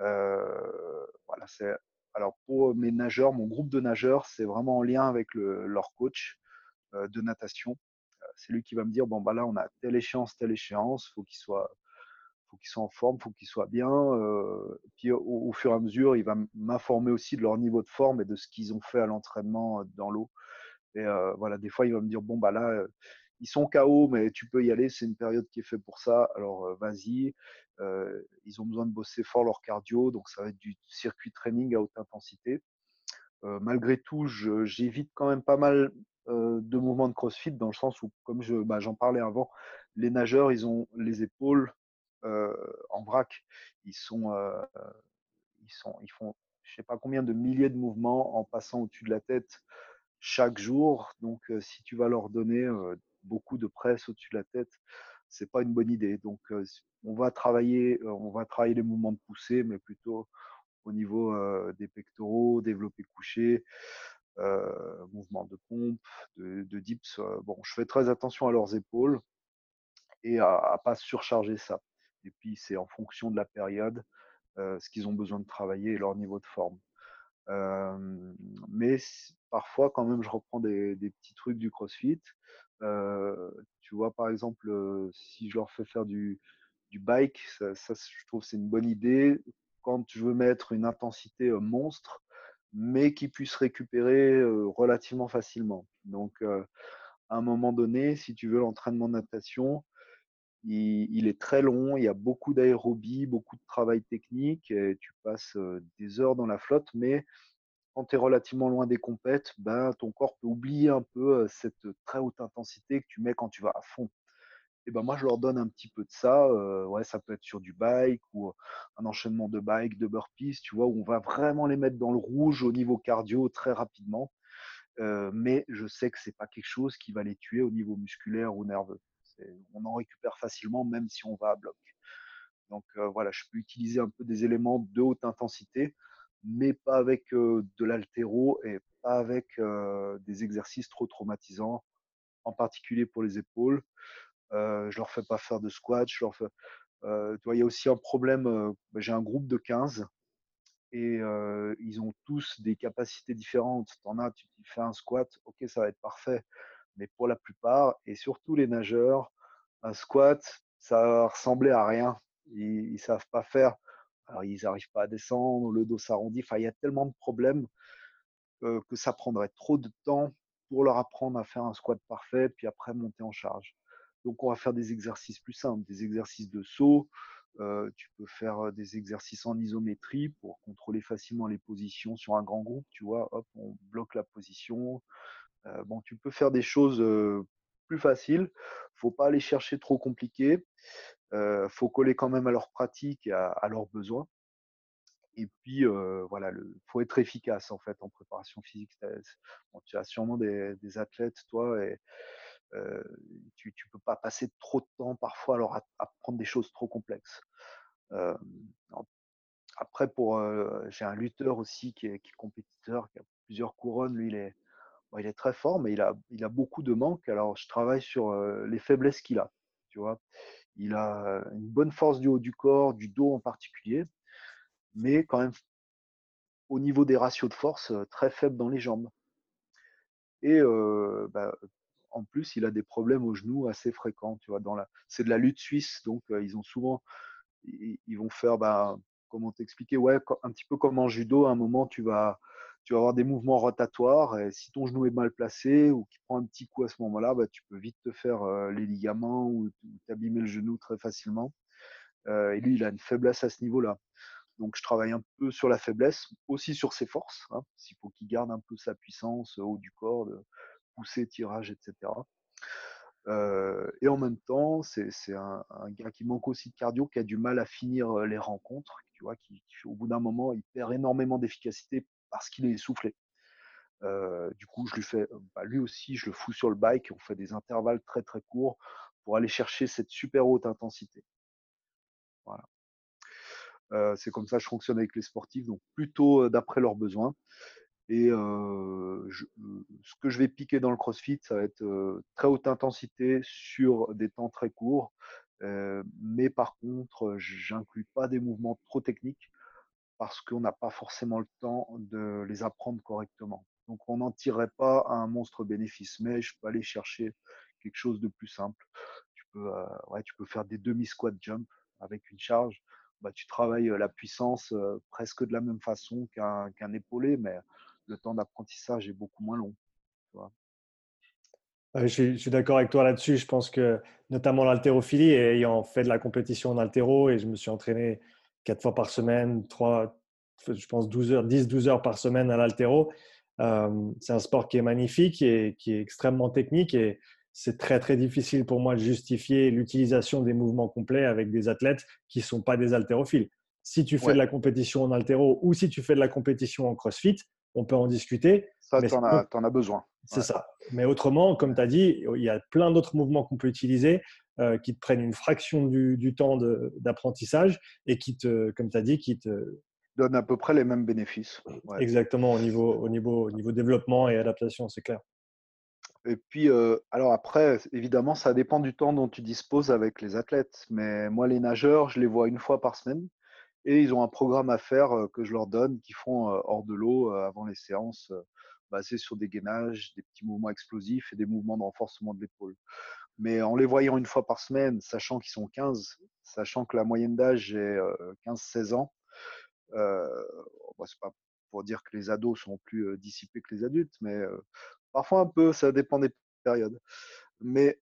Euh, voilà, c'est alors pour mes nageurs, mon groupe de nageurs, c'est vraiment en lien avec le, leur coach euh, de natation. Euh, c'est lui qui va me dire bon bah là on a telle échéance, telle échéance, faut qu'il soit faut qu'ils soient en forme, faut qu'ils soient bien. Puis au, fur et à mesure, il va m'informer aussi de leur niveau de forme et de ce qu'ils ont fait à l'entraînement dans l'eau. Et voilà, des fois, il va me dire bon bah là, ils sont KO, mais tu peux y aller, c'est une période qui est faite pour ça, alors vas-y. Euh, ils ont besoin de bosser fort leur cardio, donc ça va être du circuit training à haute intensité. Euh, malgré tout, j'évite quand même pas mal euh, de mouvements de crossfit dans le sens où, comme je, bah, j'en parlais avant, les nageurs, ils ont les épaules en vrac. Ils sont, ils sont, ils font, je sais pas combien de milliers de mouvements en passant au-dessus de la tête chaque jour. Donc, si tu vas leur donner beaucoup de presse au-dessus de la tête, c'est pas une bonne idée. Donc, on va travailler, on va travailler les mouvements de poussée, mais plutôt au niveau des pectoraux, développé couché, mouvements de pompe, de, dips. je fais très attention à leurs épaules et à, ne pas surcharger ça. Et puis, c'est en fonction de la période, ce qu'ils ont besoin de travailler et leur niveau de forme. mais parfois, quand même, je reprends des petits trucs du CrossFit. Euh, tu vois, par exemple, euh, si je leur fais faire du, bike, ça, je trouve c'est une bonne idée quand je veux mettre une intensité euh, monstre, mais qui puisse récupérer relativement facilement. Donc, à un moment donné, si tu veux l'entraînement de natation, il, il, est très long, il y a beaucoup d'aérobie, beaucoup de travail technique, et tu passes des heures dans la flotte, mais quand tu es relativement loin des compètes, ben, ton corps peut oublier un peu cette très haute intensité que tu mets quand tu vas à fond. Et ben moi, je leur donne un petit peu de ça. ouais, ça peut être sur du bike ou un enchaînement de bike, de burpees, tu vois, où on va vraiment les mettre dans le rouge au niveau cardio très rapidement. mais je sais que c'est pas quelque chose qui va les tuer au niveau musculaire ou nerveux. On en récupère facilement, même si on va à bloc. Donc voilà, je peux utiliser un peu des éléments de haute intensité mais pas avec de l'altéro et pas avec des exercices trop traumatisants, en particulier pour les épaules. je leur fais pas faire de squat. Je leur fais, il y a aussi un problème. Bah, j'ai un groupe de 15 et ils ont tous des capacités différentes. en as, tu fais un squat, ok, ça va être parfait. Mais pour la plupart, et surtout les nageurs, un squat, ça va ressembler à rien. Ils, ne savent pas faire ils n'arrivent pas à descendre, le dos s'arrondit. Il y a tellement de problèmes que ça prendrait trop de temps pour leur apprendre à faire un squat parfait, puis après monter en charge. Donc, on va faire des exercices plus simples, des exercices de saut. Tu peux faire des exercices en isométrie pour contrôler facilement les positions sur un grand groupe. Tu vois, hop, on bloque la position. bon, tu peux faire des choses plus faciles. Faut pas aller chercher trop compliqué. Il faut coller quand même à leur pratique et à, leurs besoins. Et puis, voilà, il faut être efficace en fait en préparation physique. tu as sûrement des, athlètes, toi, et tu ne peux pas passer trop de temps parfois alors à, prendre des choses trop complexes. après, pour, j'ai un lutteur aussi qui est, compétiteur, qui a plusieurs couronnes. Lui, il est, il est très fort, mais il a, beaucoup de manques. Alors, je travaille sur les faiblesses qu'il a. Tu vois, il a une bonne force du haut du corps, du dos en particulier, mais quand même au niveau des ratios de force très faible dans les jambes. Et bah, en plus, il a des problèmes aux genoux assez fréquents. Tu vois, c'est de la lutte suisse, donc ils ont souvent, ils, vont faire, bah, comment t'expliquer, ouais, un petit peu comme en judo. À un moment, tu vas, tu vas avoir des mouvements rotatoires. Et si ton genou est mal placé ou qu'il prend un petit coup à ce moment-là, bah, tu peux vite te faire les ligaments ou t'abîmer le genou très facilement. et lui, il a une faiblesse à ce niveau-là. Donc, je travaille un peu sur la faiblesse, aussi sur ses forces. Hein, s'il faut qu'il garde un peu sa puissance au haut du corps, de pousser, tirage, etc. et en même temps, c'est un, gars qui manque aussi de cardio, qui a du mal à finir les rencontres, tu vois, qui, au bout d'un moment, il perd énormément d'efficacité parce qu'il est essoufflé. du coup, je lui fais, bah, lui aussi, je le fous sur le bike. On fait des intervalles très très courts pour aller chercher cette super haute intensité. Voilà c'est comme ça que je fonctionne avec les sportifs, donc plutôt d'après leurs besoins. Et ce que je vais piquer dans le CrossFit, ça va être très haute intensité sur des temps très courts. mais par contre, j'inclus pas des mouvements trop techniques parce qu'on n'a pas forcément le temps de les apprendre correctement. Donc on n'en tirerait pas un monstre bénéfice, mais je peux aller chercher quelque chose de plus simple. Tu peux, ouais, tu peux faire des demi-squat jump avec une charge. Bah, tu travailles la puissance presque de la même façon qu'un épaulé, mais le temps d'apprentissage est beaucoup moins long. je suis, d'accord avec toi là-dessus. Je pense que notamment l'haltérophilie, ayant fait de la compétition en haltéro et je me suis entraîné quatre fois par semaine, trois, je pense 12 heures, 10-12 heures par semaine à l'haltéro. c'est un sport qui est magnifique et qui est extrêmement technique et c'est très très difficile pour moi de justifier l'utilisation des mouvements complets avec des athlètes qui ne sont pas des haltérophiles. Si tu fais de la compétition en haltéro ou si tu fais de la compétition en crossfit, on peut en discuter. Ça, tu en, as besoin. C'est ça. Mais autrement, comme tu as dit, il y a plein d'autres mouvements qu'on peut utiliser euh, qui te prennent une fraction du, temps d'apprentissage et qui te, comme tu as dit, qui te donnent à peu près les mêmes bénéfices. Exactement, au niveau, au, niveau, au niveau développement et adaptation, c'est clair. Et puis, alors après, évidemment, ça dépend du temps dont tu disposes avec les athlètes. Mais moi, les nageurs, je les vois une fois par semaine et ils ont un programme à faire que je leur donne, qui font hors de l'eau avant les séances, basés sur des gainages, des petits mouvements explosifs et des mouvements de renforcement de l'épaule. Mais en les voyant une fois par semaine, sachant qu'ils sont 15, sachant que la moyenne d'âge est 15-16 ans, euh, bah, c'est pas pour dire que les ados sont plus dissipés que les adultes, mais Parfois un peu, ça dépend des périodes. Mais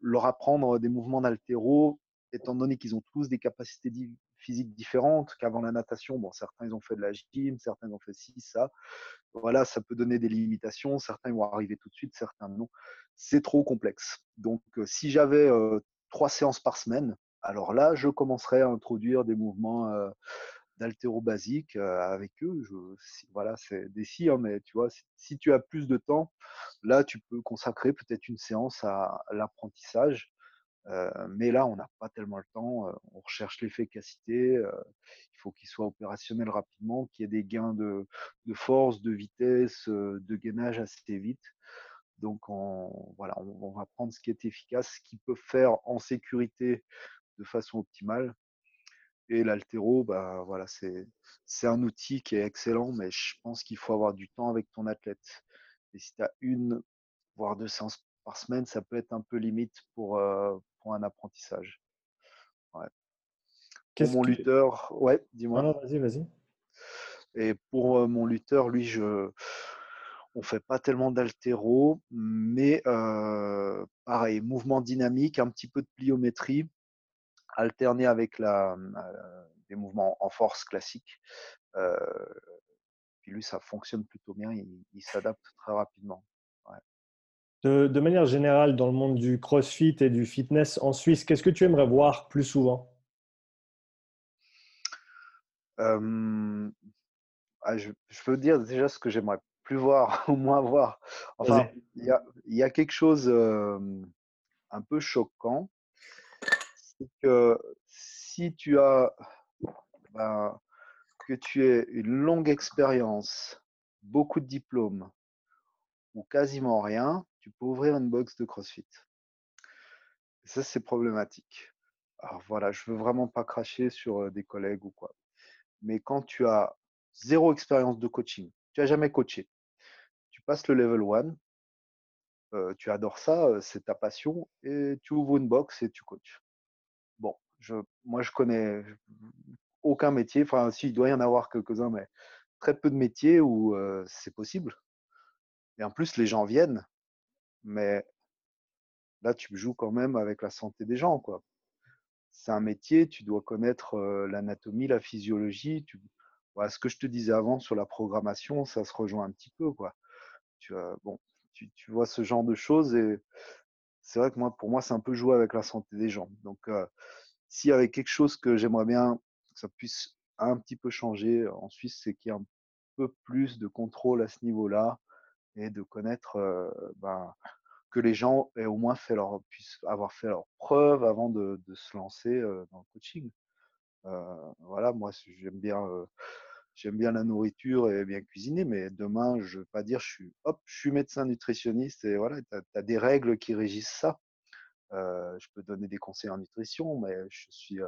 leur apprendre des mouvements d'altéro, étant donné qu'ils ont tous des capacités physiques différentes qu'avant la natation, bon, certains ils ont fait de la gym, certains ont fait ci, ça. Voilà, ça peut donner des limitations. Certains vont arriver tout de suite, certains non. C'est trop complexe. Donc, si j'avais trois séances par semaine, alors là, je commencerais à introduire des mouvements d'altéro basique avec eux. Voilà, c'est des hein, mais tu vois, si, tu as plus de temps, là, tu peux consacrer peut-être une séance à, l'apprentissage. Mais là, on n'a pas tellement le temps. on recherche l'efficacité. il faut qu'il soit opérationnel rapidement, qu'il y ait des gains de, force, de vitesse, de gainage assez vite. Donc, on, voilà, on, va prendre ce qui est efficace, ce qu'il peut faire en sécurité de façon optimale. Et l'altéro, bah, voilà, c'est un outil qui est excellent, mais je pense qu'il faut avoir du temps avec ton athlète. Et si tu as une, voire deux séances par semaine, ça peut être un peu limite pour, pour un apprentissage. Ouais. Pour mon lutteur, ouais, dis-moi. Vas-y, vas-y. Et pour mon lutteur, lui, je, on fait pas tellement d'altéro, mais pareil, mouvement dynamique, un petit peu de pliométrie alterner avec la, euh, des mouvements en force classiques. Euh, puis lui, ça fonctionne plutôt bien, il, s'adapte très rapidement. De, manière générale, dans le monde du CrossFit et du fitness en Suisse, qu'est-ce que tu aimerais voir plus souvent? Hem, ah, je je peux dire déjà ce que j'aimerais plus voir [LAUGHS] ou moins voir. Enfin, il y a il y a quelque chose, hem, un peu choquant, c'est que si tu as, ben, que tu aies une longue expérience, beaucoup de diplômes ou quasiment rien, tu peux ouvrir une box de CrossFit. Et ça, c'est problématique. Alors voilà, je veux vraiment pas cracher sur, des collègues ou quoi. Mais quand tu as zéro expérience de coaching, tu as jamais coaché, tu passes le level one, heu, tu adores ça, c'est ta passion et tu ouvres une box et tu coaches. Bon, je moi je connais aucun métier, enfin si, il doit y en avoir quelques-uns, mais très peu de métiers où, c'est possible et en plus les gens viennent, mais là tu joues quand même avec la santé des gens. C'est un métier, tu dois connaître, l'anatomie, la physiologie, tu ce que je te disais avant sur la programmation, ça se rejoint un petit peu. Tu, vois ce genre de choses et c'est vrai que moi, pour moi, c'est un peu jouer avec la santé des gens. Donc, s'il y avait quelque chose que j'aimerais bien que ça puisse un petit peu changer en Suisse, c'est qu'il y ait un peu plus de contrôle à ce niveau-là et de connaître, ben, que les gens aient au moins fait puissent avoir fait leurs preuves avant de se lancer, dans le coaching. Voilà, moi, j'aime bien, j'aime bien la nourriture et bien cuisiner, mais demain, je veux pas dire je suis hop, je suis médecin nutritionniste et voilà, tu as des règles qui régissent ça. Je peux donner des conseils en nutrition, mais je suis,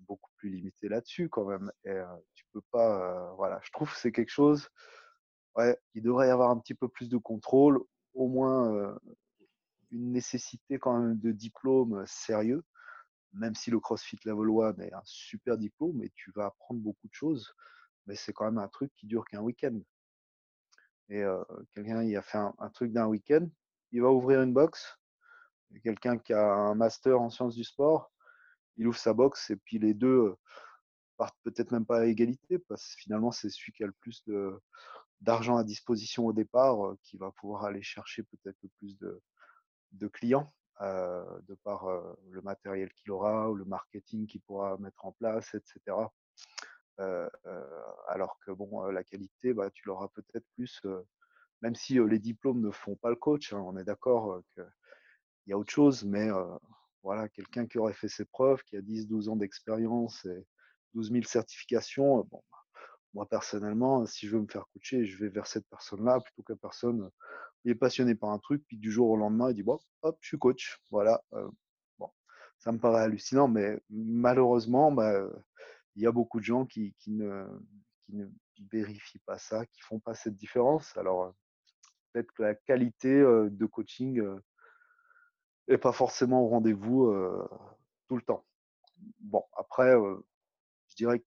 beaucoup plus limité là-dessus quand même et tu peux pas, voilà, je trouve que c'est quelque chose, il devrait y avoir un petit peu plus de contrôle, au moins, une nécessité quand même de diplôme, sérieux, même si le CrossFit Level 1 est un super diplôme et tu vas apprendre beaucoup de choses, mais c'est quand même un truc qui dure qu'un week-end. Et quelqu'un, il a fait un truc d'un week-end, il va ouvrir une box quelqu'un qui a un master en sciences du sport, il ouvre sa box et puis les 2 heu, partent peut-être même pas à égalité parce que finalement, c'est celui qui a le plus de d'argent à disposition au départ, qui va pouvoir aller chercher peut-être le plus de clients, de par, le matériel qu'il aura ou le marketing qu'il pourra mettre en place et cetera. Heu heu, alors que bon, la qualité, bah, tu l'auras peut-être plus, même si, les diplômes ne font pas le coach, hein, on est d'accord, qu'il y a autre chose, mais voilà, quelqu'un qui aurait fait ses preuves, qui a 10-12 ans d'expérience et 12 000 certifications, bon, bah, moi personnellement, si je veux me faire coacher, je vais vers cette personne-là plutôt que la personne, il est passionné par un truc, puis du jour au lendemain, il dit: «Bon, hop, je suis coach». Voilà, bon, ça me paraît hallucinant, mais malheureusement, bah, il y a beaucoup de gens qui qui ne qui ne vérifient pas ça, qui font pas cette différence. Alors, peut-être que la qualité, de coaching, heu, est pas forcément au rendez-vous, tout le temps. Bon, après, je dirais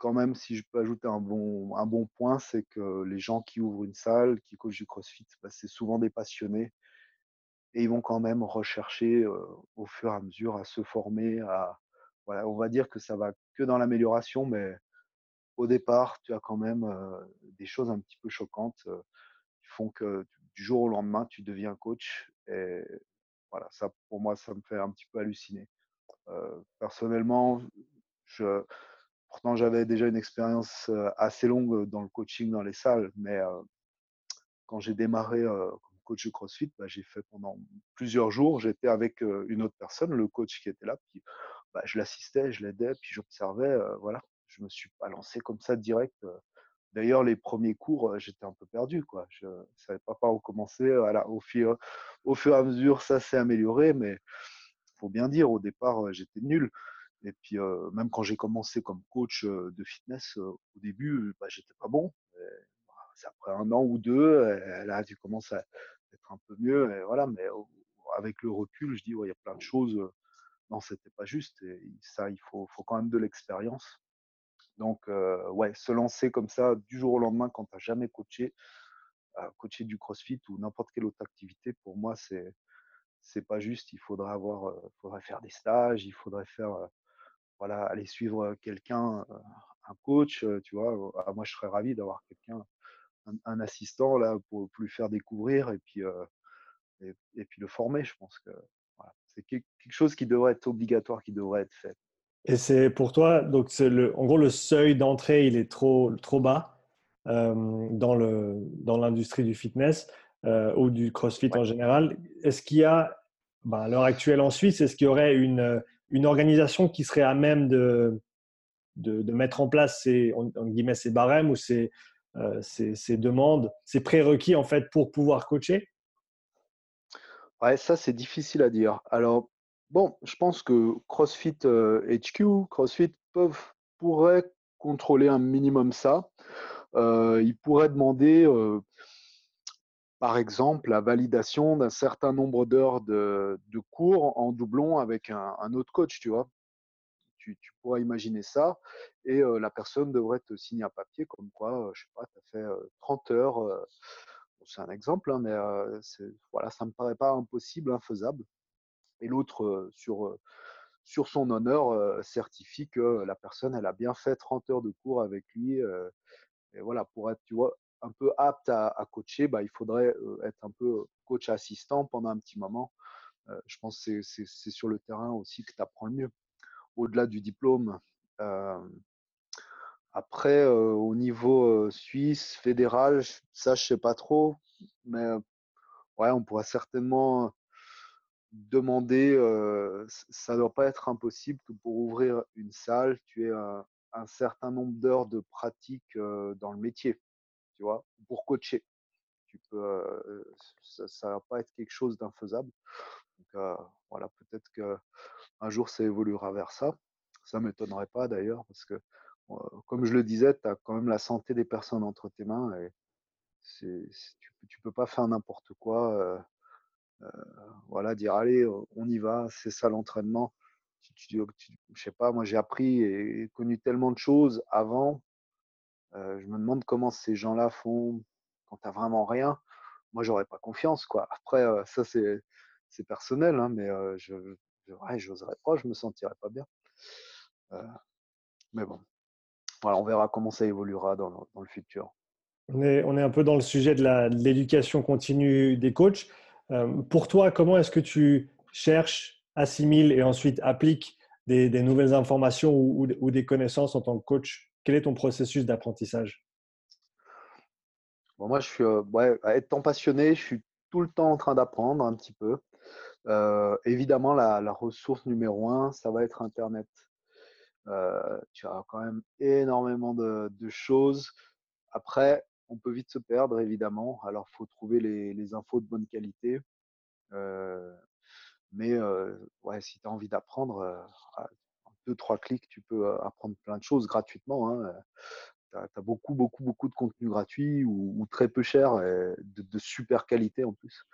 quand même, si je peux ajouter un bon un bon point, c'est que les gens qui ouvrent une salle, qui coachent du CrossFit, bah, c'est souvent des passionnés et ils vont quand même rechercher, au fur et à mesure à se former, voilà, on va dire que ça va que dans l'amélioration, mais au départ, tu as quand même, des choses un petit peu choquantes, qui font que du jour au lendemain, tu deviens coach et voilà, ça pour moi, ça me fait un petit peu halluciner. Personnellement, je pourtant j'avais déjà une expérience, heu, assez longue, dans le coaching dans les salles, mais heu, quand j'ai démarré, comme coach de CrossFit, bah, j'ai fait pendant plusieurs jours, j'étais avec, une autre personne, le coach qui était là, puis, bah, je l'assistais, je l'aidais, puis j'observais, voilà. Je me suis pas lancé comme ça direct. D'ailleurs, les premiers cours, j'étais un peu perdu, quoi. Je savais pas par où commencer. Au fur au fur et à mesure, ça s'est amélioré, mais faut bien dire, au départ, j'étais nul et puis, même quand j'ai commencé comme coach, de fitness, au début, bah, j'étais pas bon et bah, après 1 an ou 2 et là, tu commences à être un peu mieux voilà, mais avec le recul, je dis: «Ouais, il y a plein de choses, non, c'était pas juste» ça, il faut faut quand même de l'expérience. Donc ouais, se lancer comme ça du jour au lendemain quand tu as jamais coaché, coacher du CrossFit ou n'importe quelle autre activité, pour moi, c'est c'est pas juste. Il faudrait avoir, faudrait faire des stages, il faudrait faire, voilà, aller suivre, quelqu'un, un coach, tu vois? Ah moi, je serais ravi d'avoir quelqu'un, un un assistant là pour pour lui faire découvrir et puis, et et puis le former. Je pense que voilà, c'est quelque chose qui devrait être obligatoire, qui devrait être fait. Et c'est pour toi, donc c'est le, en gros, le seuil d'entrée, il est trop, trop bas euh, dans, le, dans l'industrie du fitness euh, ou du CrossFit en général. Est-ce qu'il y a, bah, à l'heure actuelle en Suisse, est-ce qu'il y aurait une, une organisation qui serait à même de, de, mettre en place ces, guillemets, ces barèmes ou ces, euh, ces, ces, demandes, ces prérequis en fait pour pouvoir coacher? Ouais, ça c'est difficile à dire. Alors, bon, je pense que CrossFit HQ, CrossFit peuvent, pourraient contrôler un minimum ça. Euh, ils pourraient demander, euh, par exemple, la validation d'un certain nombre d'heures de, cours en doublon avec un, autre coach, tu vois? Tu, pourrais imaginer ça et euh, la personne devrait te signer un papier comme quoi, je sais pas, tu as fait 30 heures c'est un exemple, hein, mais euh, voilà, ça me paraît pas impossible, infaisable. Et l'autre, euh, sur, euh, sur son honneur, certifie que la personne, elle a bien fait 30 heures de cours avec lui. et voilà, pour être, tu vois, un peu apte à, coacher, bah, il faudrait être un peu coach assistant pendant un petit moment. je pense que c'est sur le terrain aussi que tu apprends le mieux. Au-delà du diplôme, après, au niveau suisse, fédéral, ça, je sais pas trop. Mais ouais, on pourra certainement demander, ça ne doit pas être impossible que pour ouvrir une salle, tu aies un certain nombre d'heures de pratique dans le métier, pour coacher. Peux, ça ne va pas être quelque chose d'infaisable. Donc voilà, peut-être qu'un jour ça évoluera vers ça. Ça m'étonnerait pas d'ailleurs, parce que comme je le disais, tu as quand même la santé des personnes entre tes mains et tu, tu peux pas faire n'importe quoi. Euh, euh, voilà, dire allez, on y va, c'est ça l'entraînement. Tu, tu, je sais pas, moi j'ai appris et connu tellement de choses avant. Euh, je me demande comment ces gens-là font quand tu vraiment rien. Moi, j'aurais pas confiance, quoi. Après, euh, ça c'est, personnel, hein, mais euh, je, j'oserais pas, je me sentirais pas bien. Mais bon, voilà, on verra comment ça évoluera dans le, futur. On est, un peu dans le sujet de l'éducation continue des coachs. Pour toi, comment est-ce que tu cherches, assimiles et ensuite appliques des, nouvelles informations ou, des connaissances en tant que coach? Quel est ton processus d'apprentissage? Moi, je suis, ouais, étant passionné, je suis tout le temps en train d'apprendre un petit peu. Évidemment, la, ressource numéro un, ça va être Internet. Tu as quand même énormément de, choses. Après, on peut vite se perdre, évidemment. Alors, il faut trouver les, infos de bonne qualité. Mais ouais, si tu as envie d'apprendre, deux, trois clics, tu peux apprendre plein de choses gratuitement. Hein. Tu as, beaucoup, beaucoup, beaucoup de contenu gratuit ou, très peu cher, et de, super qualité en plus.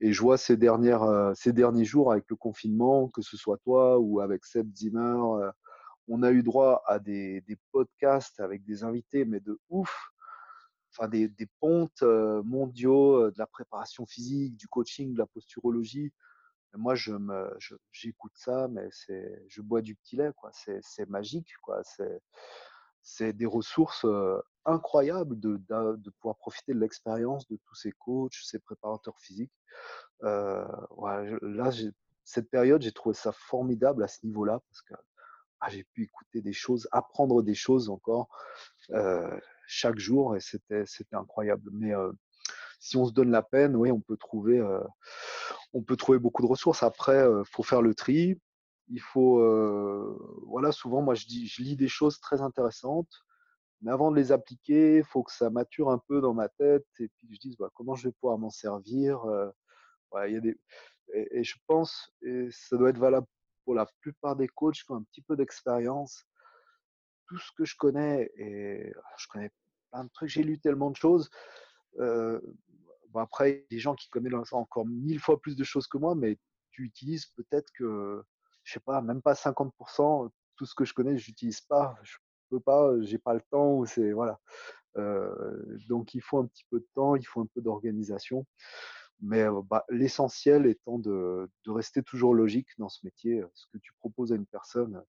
Et je vois ces, dernières, ces derniers jours avec le confinement, que ce soit toi ou avec Seb Zimmer, on a eu droit à des, podcasts avec des invités, mais de ouf, enfin des, pontes mondiaux de la préparation physique, du coaching, de la posturologie. Moi, je j'écoute ça, mais c'est, je bois du petit lait, quoi. C'est, magique, quoi. C'est, c'est des ressources incroyables de, de, pouvoir profiter de l'expérience de tous ces coachs, ces préparateurs physiques. Là, cette période, j'ai trouvé ça formidable à ce niveau-là parce que ah, j'ai pu écouter des choses, apprendre des choses encore chaque jour et c'était incroyable. Mais si on se donne la peine, oui, on peut trouver euh, on peut trouver beaucoup de ressources. Après, euh, faut faire le tri. Il faut voilà, souvent moi je dis je lis des choses très intéressantes, mais avant de les appliquer, il faut que ça mature un peu dans ma tête et puis je dise bah, comment je vais pouvoir m'en servir. Il y a des et, je pense et ça doit être valable pour la plupart des coachs qui ont un petit peu d'expérience, tout ce que je connais, et je connais plein de trucs, j'ai lu tellement de choses. Euh, bon après, il y a des gens qui connaissent encore mille fois plus de choses que moi, mais tu utilises peut-être que, je sais pas, même pas 50%, tout ce que je connais, je n'utilise pas. Je peux pas, j'ai pas le temps, ou c'est, voilà. Euh, donc il faut un petit peu de temps, il faut un peu d'organisation. Mais bah, l'essentiel étant de, rester toujours logique dans ce métier. Ce que tu proposes à une personne,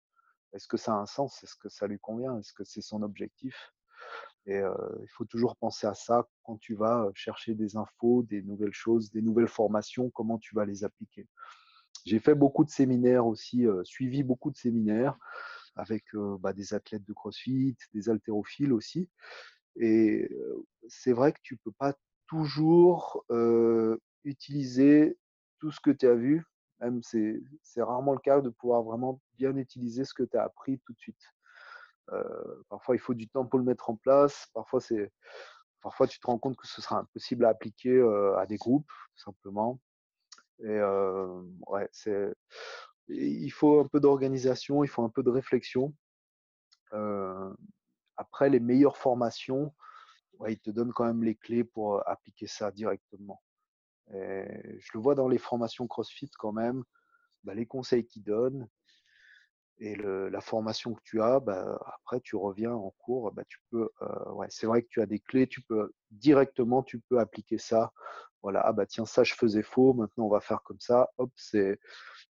est-ce que ça a un sens? Est-ce que ça lui convient? Est-ce que c'est son objectif? Et euh, il faut toujours penser à ça quand tu vas chercher des infos, des nouvelles choses, des nouvelles formations, comment tu vas les appliquer. J'ai fait beaucoup de séminaires aussi, suivi beaucoup de séminaires. avec bah, des athlètes de CrossFit, des haltérophiles aussi. Et c'est vrai que tu peux pas toujours utiliser tout ce que tu as vu. Même c'est rarement le cas de pouvoir vraiment bien utiliser ce que tu as appris tout de suite. Parfois, il faut du temps pour le mettre en place. Parfois, c'est parfois tu te rends compte que ce sera impossible à appliquer à des groupes, tout simplement. Et ouais, c'est il faut un peu d'organisation, il faut un peu de réflexion. après, les meilleures formations, ils te donnent quand même les clés pour appliquer ça directement. Je le vois dans les formations CrossFit quand même, bah, les conseils qu'ils donnent et la formation que tu as, bah, après tu reviens en cours, bah, tu peux, ouais, c'est vrai que tu as des clés, tu peux directement, tu peux appliquer ça. Voilà, ah bah tiens, ça je faisais faux, maintenant on va faire comme ça. Hop, c'est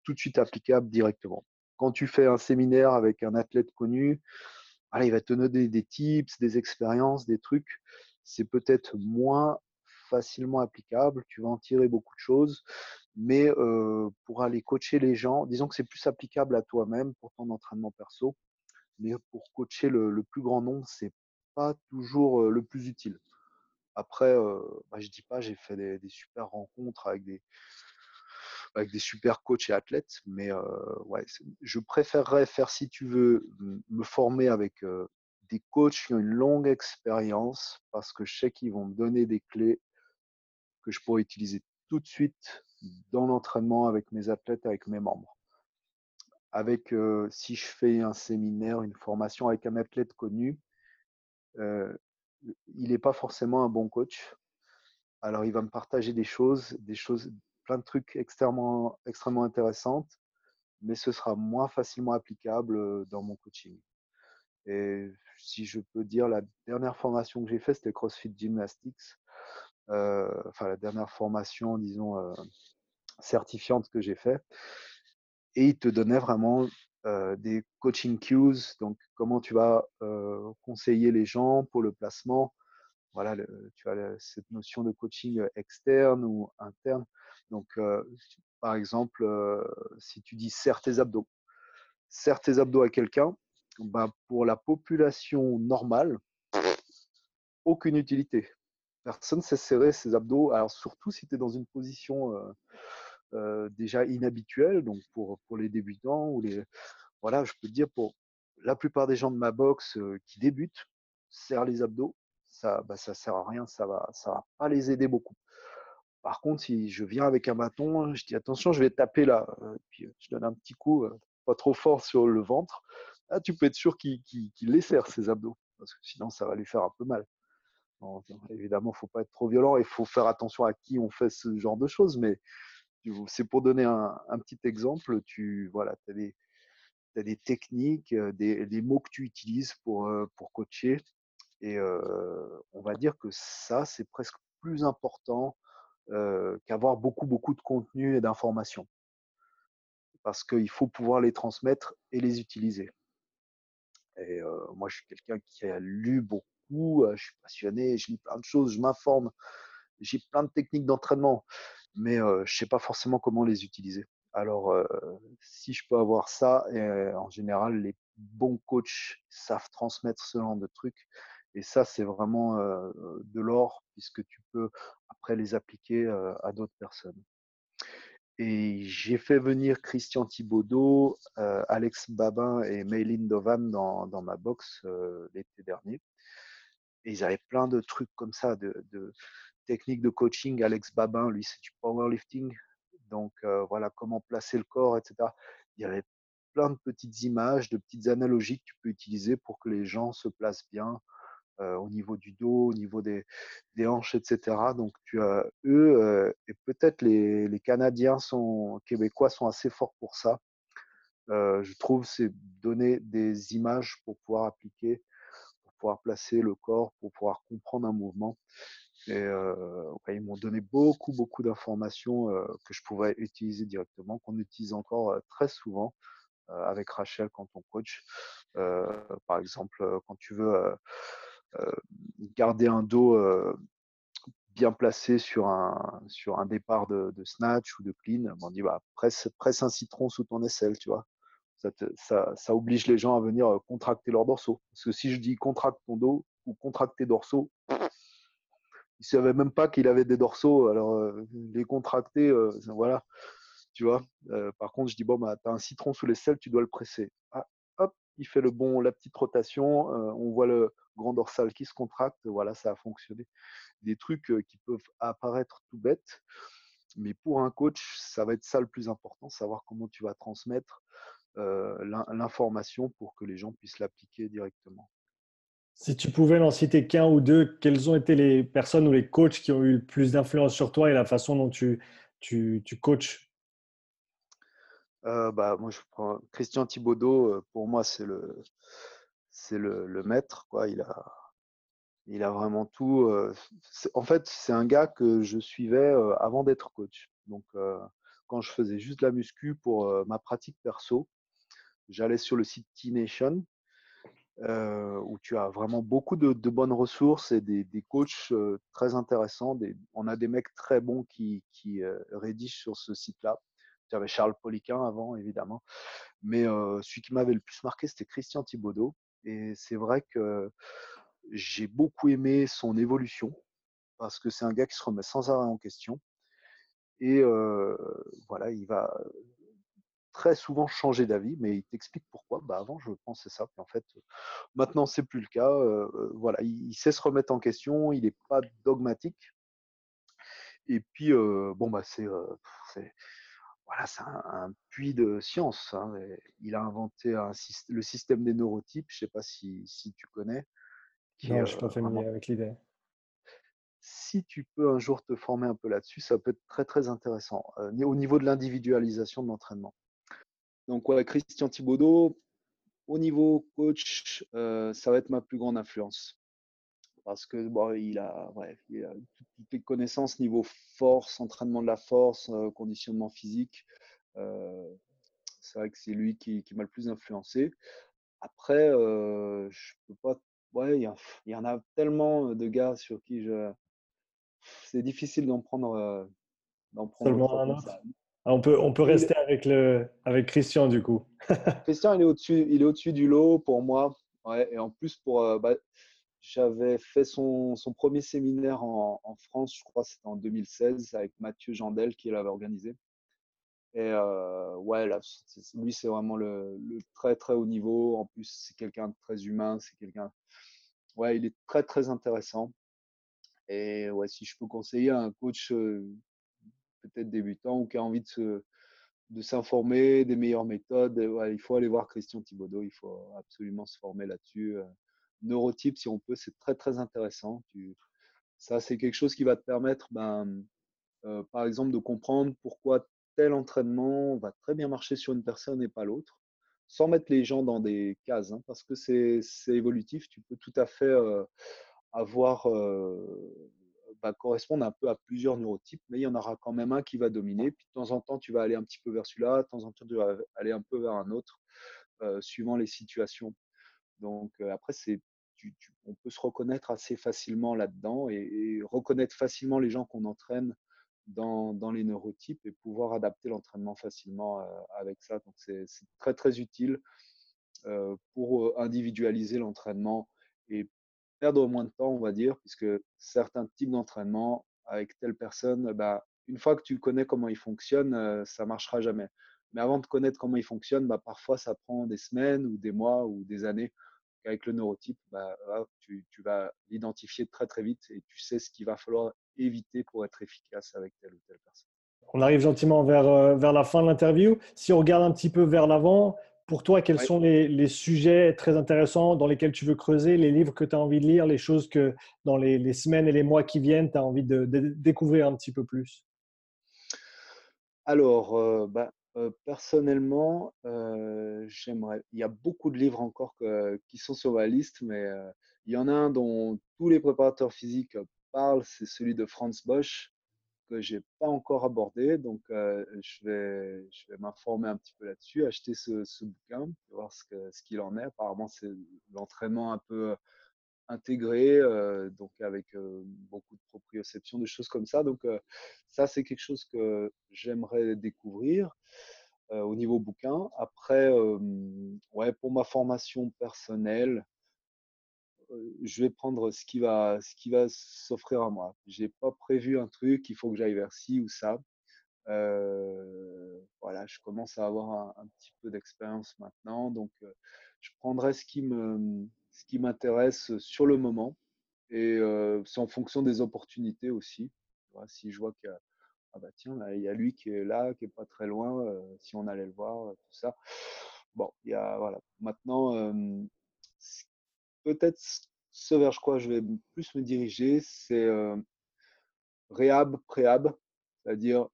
tout de suite applicable directement. Quand tu fais un séminaire avec un athlète connu, il va te donner des tips, des expériences, des trucs. C'est peut-être moins facilement applicable, tu vas en tirer beaucoup de choses, mais pour aller coacher les gens, disons que c'est plus applicable à toi-même pour ton entraînement perso, mais pour coacher le, plus grand nombre, c'est pas toujours le plus utile. Après, bah, je dis pas, j'ai fait des, super rencontres avec des, avec des super coachs et athlètes. Mais ouais, je préférerais faire, si tu veux, me former avec des coachs qui ont une longue expérience parce que je sais qu'ils vont me donner des clés que je pourrais utiliser tout de suite dans l'entraînement avec mes athlètes, avec mes membres. Avec, si je fais un séminaire, une formation avec un athlète connu, il n'est pas forcément un bon coach. Alors, il va me partager des choses, des choses, plein de trucs extrêmement, extrêmement intéressantes, mais ce sera moins facilement applicable dans mon coaching. Et si je peux dire, la dernière formation que j'ai faite, c'était CrossFit Gymnastics. Enfin, la dernière formation, disons, certifiante que j'ai fait. Et il te donnait vraiment des coaching cues, donc comment tu vas conseiller les gens pour le placement. Voilà, tu as cette notion de coaching externe ou interne. Donc, par exemple, si tu dis serre tes abdos, serre tes abdos à quelqu'un, ben, pour la population normale, aucune utilité. Personne ne sait serrer ses abdos. Alors, surtout si tu es dans une position déjà inhabituelle, donc pour, les débutants ou les. Voilà, je peux te dire, pour la plupart des gens de ma boxe qui débutent, serre les abdos, ça bah, ça sert à rien, ça va, ça va pas les aider beaucoup. Par contre, si je viens avec un bâton, je dis attention, je vais taper là, euh, puis euh, je donne un petit coup, euh, pas trop fort sur le ventre. Là, tu peux être sûr qu'il les serre, ses abdos, parce que sinon, ça va lui faire un peu mal. Évidemment, il faut pas être trop violent, il faut faire attention à qui on fait ce genre de choses, mais c'est pour donner un, petit exemple, tu voilà, as des, des techniques, des, des, mots que tu utilises pour, pour coacher, et on va dire que ça, c'est presque plus important qu'avoir beaucoup, beaucoup de contenu et d'informations. Parce qu'il faut pouvoir les transmettre et les utiliser. Et moi, je suis quelqu'un qui a lu beaucoup, je suis passionné, je lis plein de choses, je m'informe, j'ai plein de techniques d'entraînement, mais je ne sais pas forcément comment les utiliser. Alors, si je peux avoir ça, en général, les bons coachs savent transmettre ce genre de trucs. Et ça, c'est vraiment de l'or, puisque tu peux après les appliquer à d'autres personnes. Et j'ai fait venir Christian Thibaudot, Alex Babin et Maylin Dovan dans ma box l'été dernier. Ils avaient plein de trucs comme ça, de, techniques de coaching. Alex Babin, lui, c'est du powerlifting. Donc voilà, comment placer le corps, etc. Il y avait plein de petites images, de petites analogies que tu peux utiliser pour que les gens se placent bien au niveau du dos, au niveau des, hanches, etc. Donc tu as eux et peut-être les, les, Canadiens sont québécois sont assez forts pour ça. Je trouve c'est donner des images pour pouvoir appliquer, pouvoir placer le corps, pour pouvoir comprendre un mouvement. Et ils m'ont donné beaucoup, beaucoup d'informations que je pouvais utiliser directement, qu'on utilise encore très souvent avec Rachel quand on coach. par exemple, quand tu veux garder un dos bien placé sur un, sur un départ de, snatch ou de clean, on dit bah, presse, presse un citron sous ton aisselle, tu vois? Ça, oblige les gens à venir contracter leur dorsaux. Parce que si je dis contracte ton dos ou contracter dorsaux, ils ne savaient même pas qu'il avait des dorsaux. Alors, les contracter, voilà, tu vois. par contre, je dis, bon, bah, tu as un citron sous les selles, tu dois le presser. Ah, hop, il fait la petite rotation, on voit le grand dorsal qui se contracte, voilà, ça a fonctionné. Des trucs qui peuvent apparaître tout bêtes, mais pour un coach, ça va être ça le plus important, savoir comment tu vas transmettre l'information pour que les gens puissent l'appliquer directement. Si tu pouvais n'en citer qu'un ou deux, quelles ont été les personnes ou les coachs qui ont eu le plus d'influence sur toi et la façon dont tu, tu, tu coaches? Bah, Moi, je prends Christian Thibaudot, pour moi, c'est le, c'est le, le, maître. Quoi. Il, a, il a vraiment tout. en fait, c'est un gars que je suivais avant d'être coach. Donc, quand je faisais juste la muscu pour ma pratique perso, j'allais sur le site T-Nation où tu as vraiment beaucoup de, bonnes ressources et des, coachs très intéressants. on a des mecs très bons qui, qui rédigent sur ce site-là. Tu avais Charles Poliquin avant, évidemment. Mais celui qui m'avait le plus marqué, c'était Christian Thibaudot. Et c'est vrai que j'ai beaucoup aimé son évolution parce que c'est un gars qui se remet sans arrêt en question. Et voilà, il va très souvent changer d'avis, mais il t'explique pourquoi. Bah, avant, je pensais ça, puis en fait, maintenant, c'est plus le cas. voilà, il, sait se remettre en question, il n'est pas dogmatique. Et puis, bon, bah, c'est voilà, c'est un, puits de science. Hein, il a inventé un, le système des neurotypes. Je ne sais pas si, si, tu connais. non, je ne suis pas familier avec l'idée. Si tu peux un jour te former un peu là-dessus, ça peut être très très intéressant au niveau de l'individualisation de l'entraînement. Donc, ouais, Christian Thibaudot, au niveau coach, euh, ça va être ma plus grande influence. Parce que bon, il, a, il a toutes les connaissances niveau force, entraînement de la force, euh, conditionnement physique. Euh, c'est vrai que c'est lui qui, m'a le plus influencé. Après, je peux pas. Ouais, il y, en a tellement de gars sur qui je. C'est difficile d'en prendre. d'en prendre Seulement un autre. Ah, on peut, on peut rester avec, le, avec Christian du coup. [LAUGHS] Christian, il est au-dessus, il est au-dessus du lot pour moi. Ouais, et en plus, pour, euh, bah, j'avais fait son, son, premier séminaire en, en France, je crois c'était en 2016, avec Mathieu Jandel qui l'avait organisé. Et euh, ouais, là, lui, c'est vraiment le, le, très très haut niveau. En plus, c'est quelqu'un de très humain. C'est quelqu'un. Ouais, il est très très intéressant. Et ouais, si je peux conseiller un coach euh, peut-être débutant ou qui a envie de de s'informer des meilleures méthodes, il faut aller voir Christian Thibaudot, il faut absolument se former là-dessus. Euh, neurotype, si on peut, c'est très très intéressant. ça, c'est quelque chose qui va te permettre, ben, euh, par exemple, de comprendre pourquoi tel entraînement va très bien marcher sur une personne et pas l'autre, sans mettre les gens dans des cases, hein, parce que c'est évolutif. Tu peux tout à fait euh, avoir va correspondre un peu à plusieurs neurotypes, mais il y en aura quand même un qui va dominer. Puis de temps en temps, tu vas aller un petit peu vers celui-là, de temps en temps, tu vas aller un peu vers un autre, euh, suivant les situations. Donc euh, après, c'est, on peut se reconnaître assez facilement là-dedans et, reconnaître facilement les gens qu'on entraîne dans, dans, les neurotypes et pouvoir adapter l'entraînement facilement euh, avec ça. Donc c'est, très très utile pour individualiser l'entraînement et perdre moins de temps, on va dire, puisque certains types d'entraînement avec telle personne, bah, une fois que tu connais comment il fonctionne, euh, ça marchera jamais. Mais avant de connaître comment il fonctionne, bah, parfois ça prend des semaines ou des mois ou des années. Avec le neurotype, bah, tu, vas l'identifier très très vite et tu sais ce qu'il va falloir éviter pour être efficace avec telle ou telle personne. On arrive gentiment vers, euh, vers la fin de l'interview. Si on regarde un petit peu vers l'avant, pour toi, quels sont les, sujets très intéressants dans lesquels tu veux creuser, les livres que tu as envie de lire, les choses que dans les, semaines et les mois qui viennent, tu as envie de, découvrir un petit peu plus? Alors, euh, bah, euh, personnellement, euh, j'aimerais. Il y a beaucoup de livres encore qui sont sur ma liste, mais il y en a un dont tous les préparateurs physiques parlent, c'est celui de Franz Bosch que j'ai pas encore abordé. Donc, je vais, je vais m'informer un petit peu là-dessus, acheter ce, ce, bouquin, voir ce qu'il ce qu'il en est. Apparemment, c'est l'entraînement un peu intégré, donc avec beaucoup de proprioception, des choses comme ça. Donc, ça, c'est quelque chose que j'aimerais découvrir. au niveau bouquin. Après, ouais, pour ma formation personnelle, je vais prendre ce qui va, ce qui va s'offrir à moi. J'ai pas prévu un truc, il faut que j'aille vers ci ou ça. voilà, je commence à avoir un, petit peu d'expérience maintenant, donc je prendrai ce qui me, ce qui m'intéresse sur le moment et c'est en fonction des opportunités aussi. Si je vois que ah bah tiens, il y a lui qui est là, qui est pas très loin, si on allait le voir, tout ça. Bon, il y a voilà. Maintenant, peut-être ce vers quoi je vais plus me diriger, c'est euh, réhab, préhab, c'est-à-dire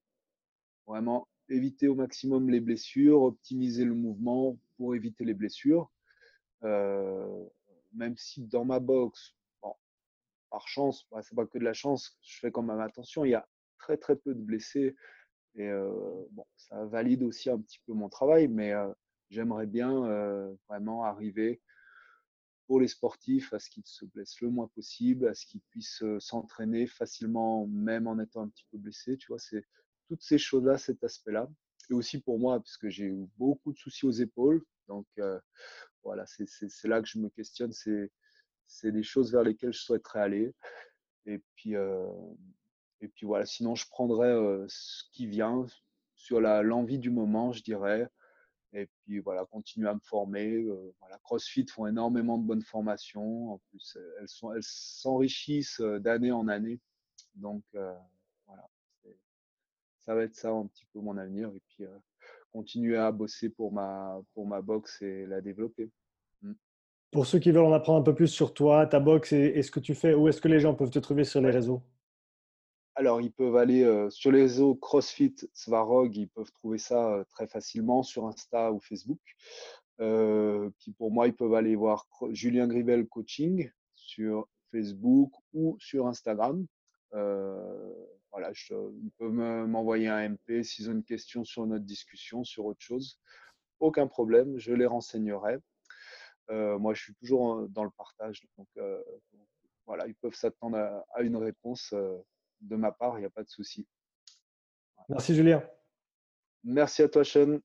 vraiment éviter au maximum les blessures, optimiser le mouvement pour éviter les blessures. Euh, même si dans ma box, par chance, bah, c'est pas que de la chance, je fais quand même attention, il y a très très peu de blessés et euh, bon, ça valide aussi un petit peu mon travail, mais j'aimerais bien vraiment arriver pour les sportifs à ce qu'ils se blessent le moins possible, à ce qu'ils puissent s'entraîner facilement, même en étant un petit peu blessés. Tu vois, c'est toutes ces choses-là, cet aspect-là. Et aussi pour moi, puisque j'ai eu beaucoup de soucis aux épaules. Donc, voilà, c'est là que je me questionne. C'est des choses vers lesquelles je souhaiterais aller. Et puis, et puis voilà, sinon, je prendrais ce qui vient sur l'envie du moment, je dirais. Et puis voilà, continuer à me former. voilà, CrossFit font énormément de bonnes formations. En plus, elles sont, elles s'enrichissent d'année en année. Donc voilà, ça va être ça un petit peu mon avenir. Et puis continuer à bosser pour ma pour ma boxe et la développer. Mmh. Pour ceux qui veulent en apprendre un peu plus sur toi, ta boxe et, ce que tu fais, où est-ce que les gens peuvent te trouver sur les réseaux? Alors, ils peuvent aller sur les réseaux CrossFit Svarog, ils peuvent trouver ça très facilement sur Insta ou Facebook. puis pour moi, ils peuvent aller voir Julien Grivel Coaching sur Facebook ou sur Instagram. voilà, ils peuvent m'envoyer un MP s'ils ont une question sur notre discussion, sur autre chose. Aucun problème, je les renseignerai. moi, je suis toujours dans le partage. Donc, voilà, ils peuvent s'attendre à, une réponse de ma part, il n'y a pas de souci. Merci Julien. Merci à toi Sean.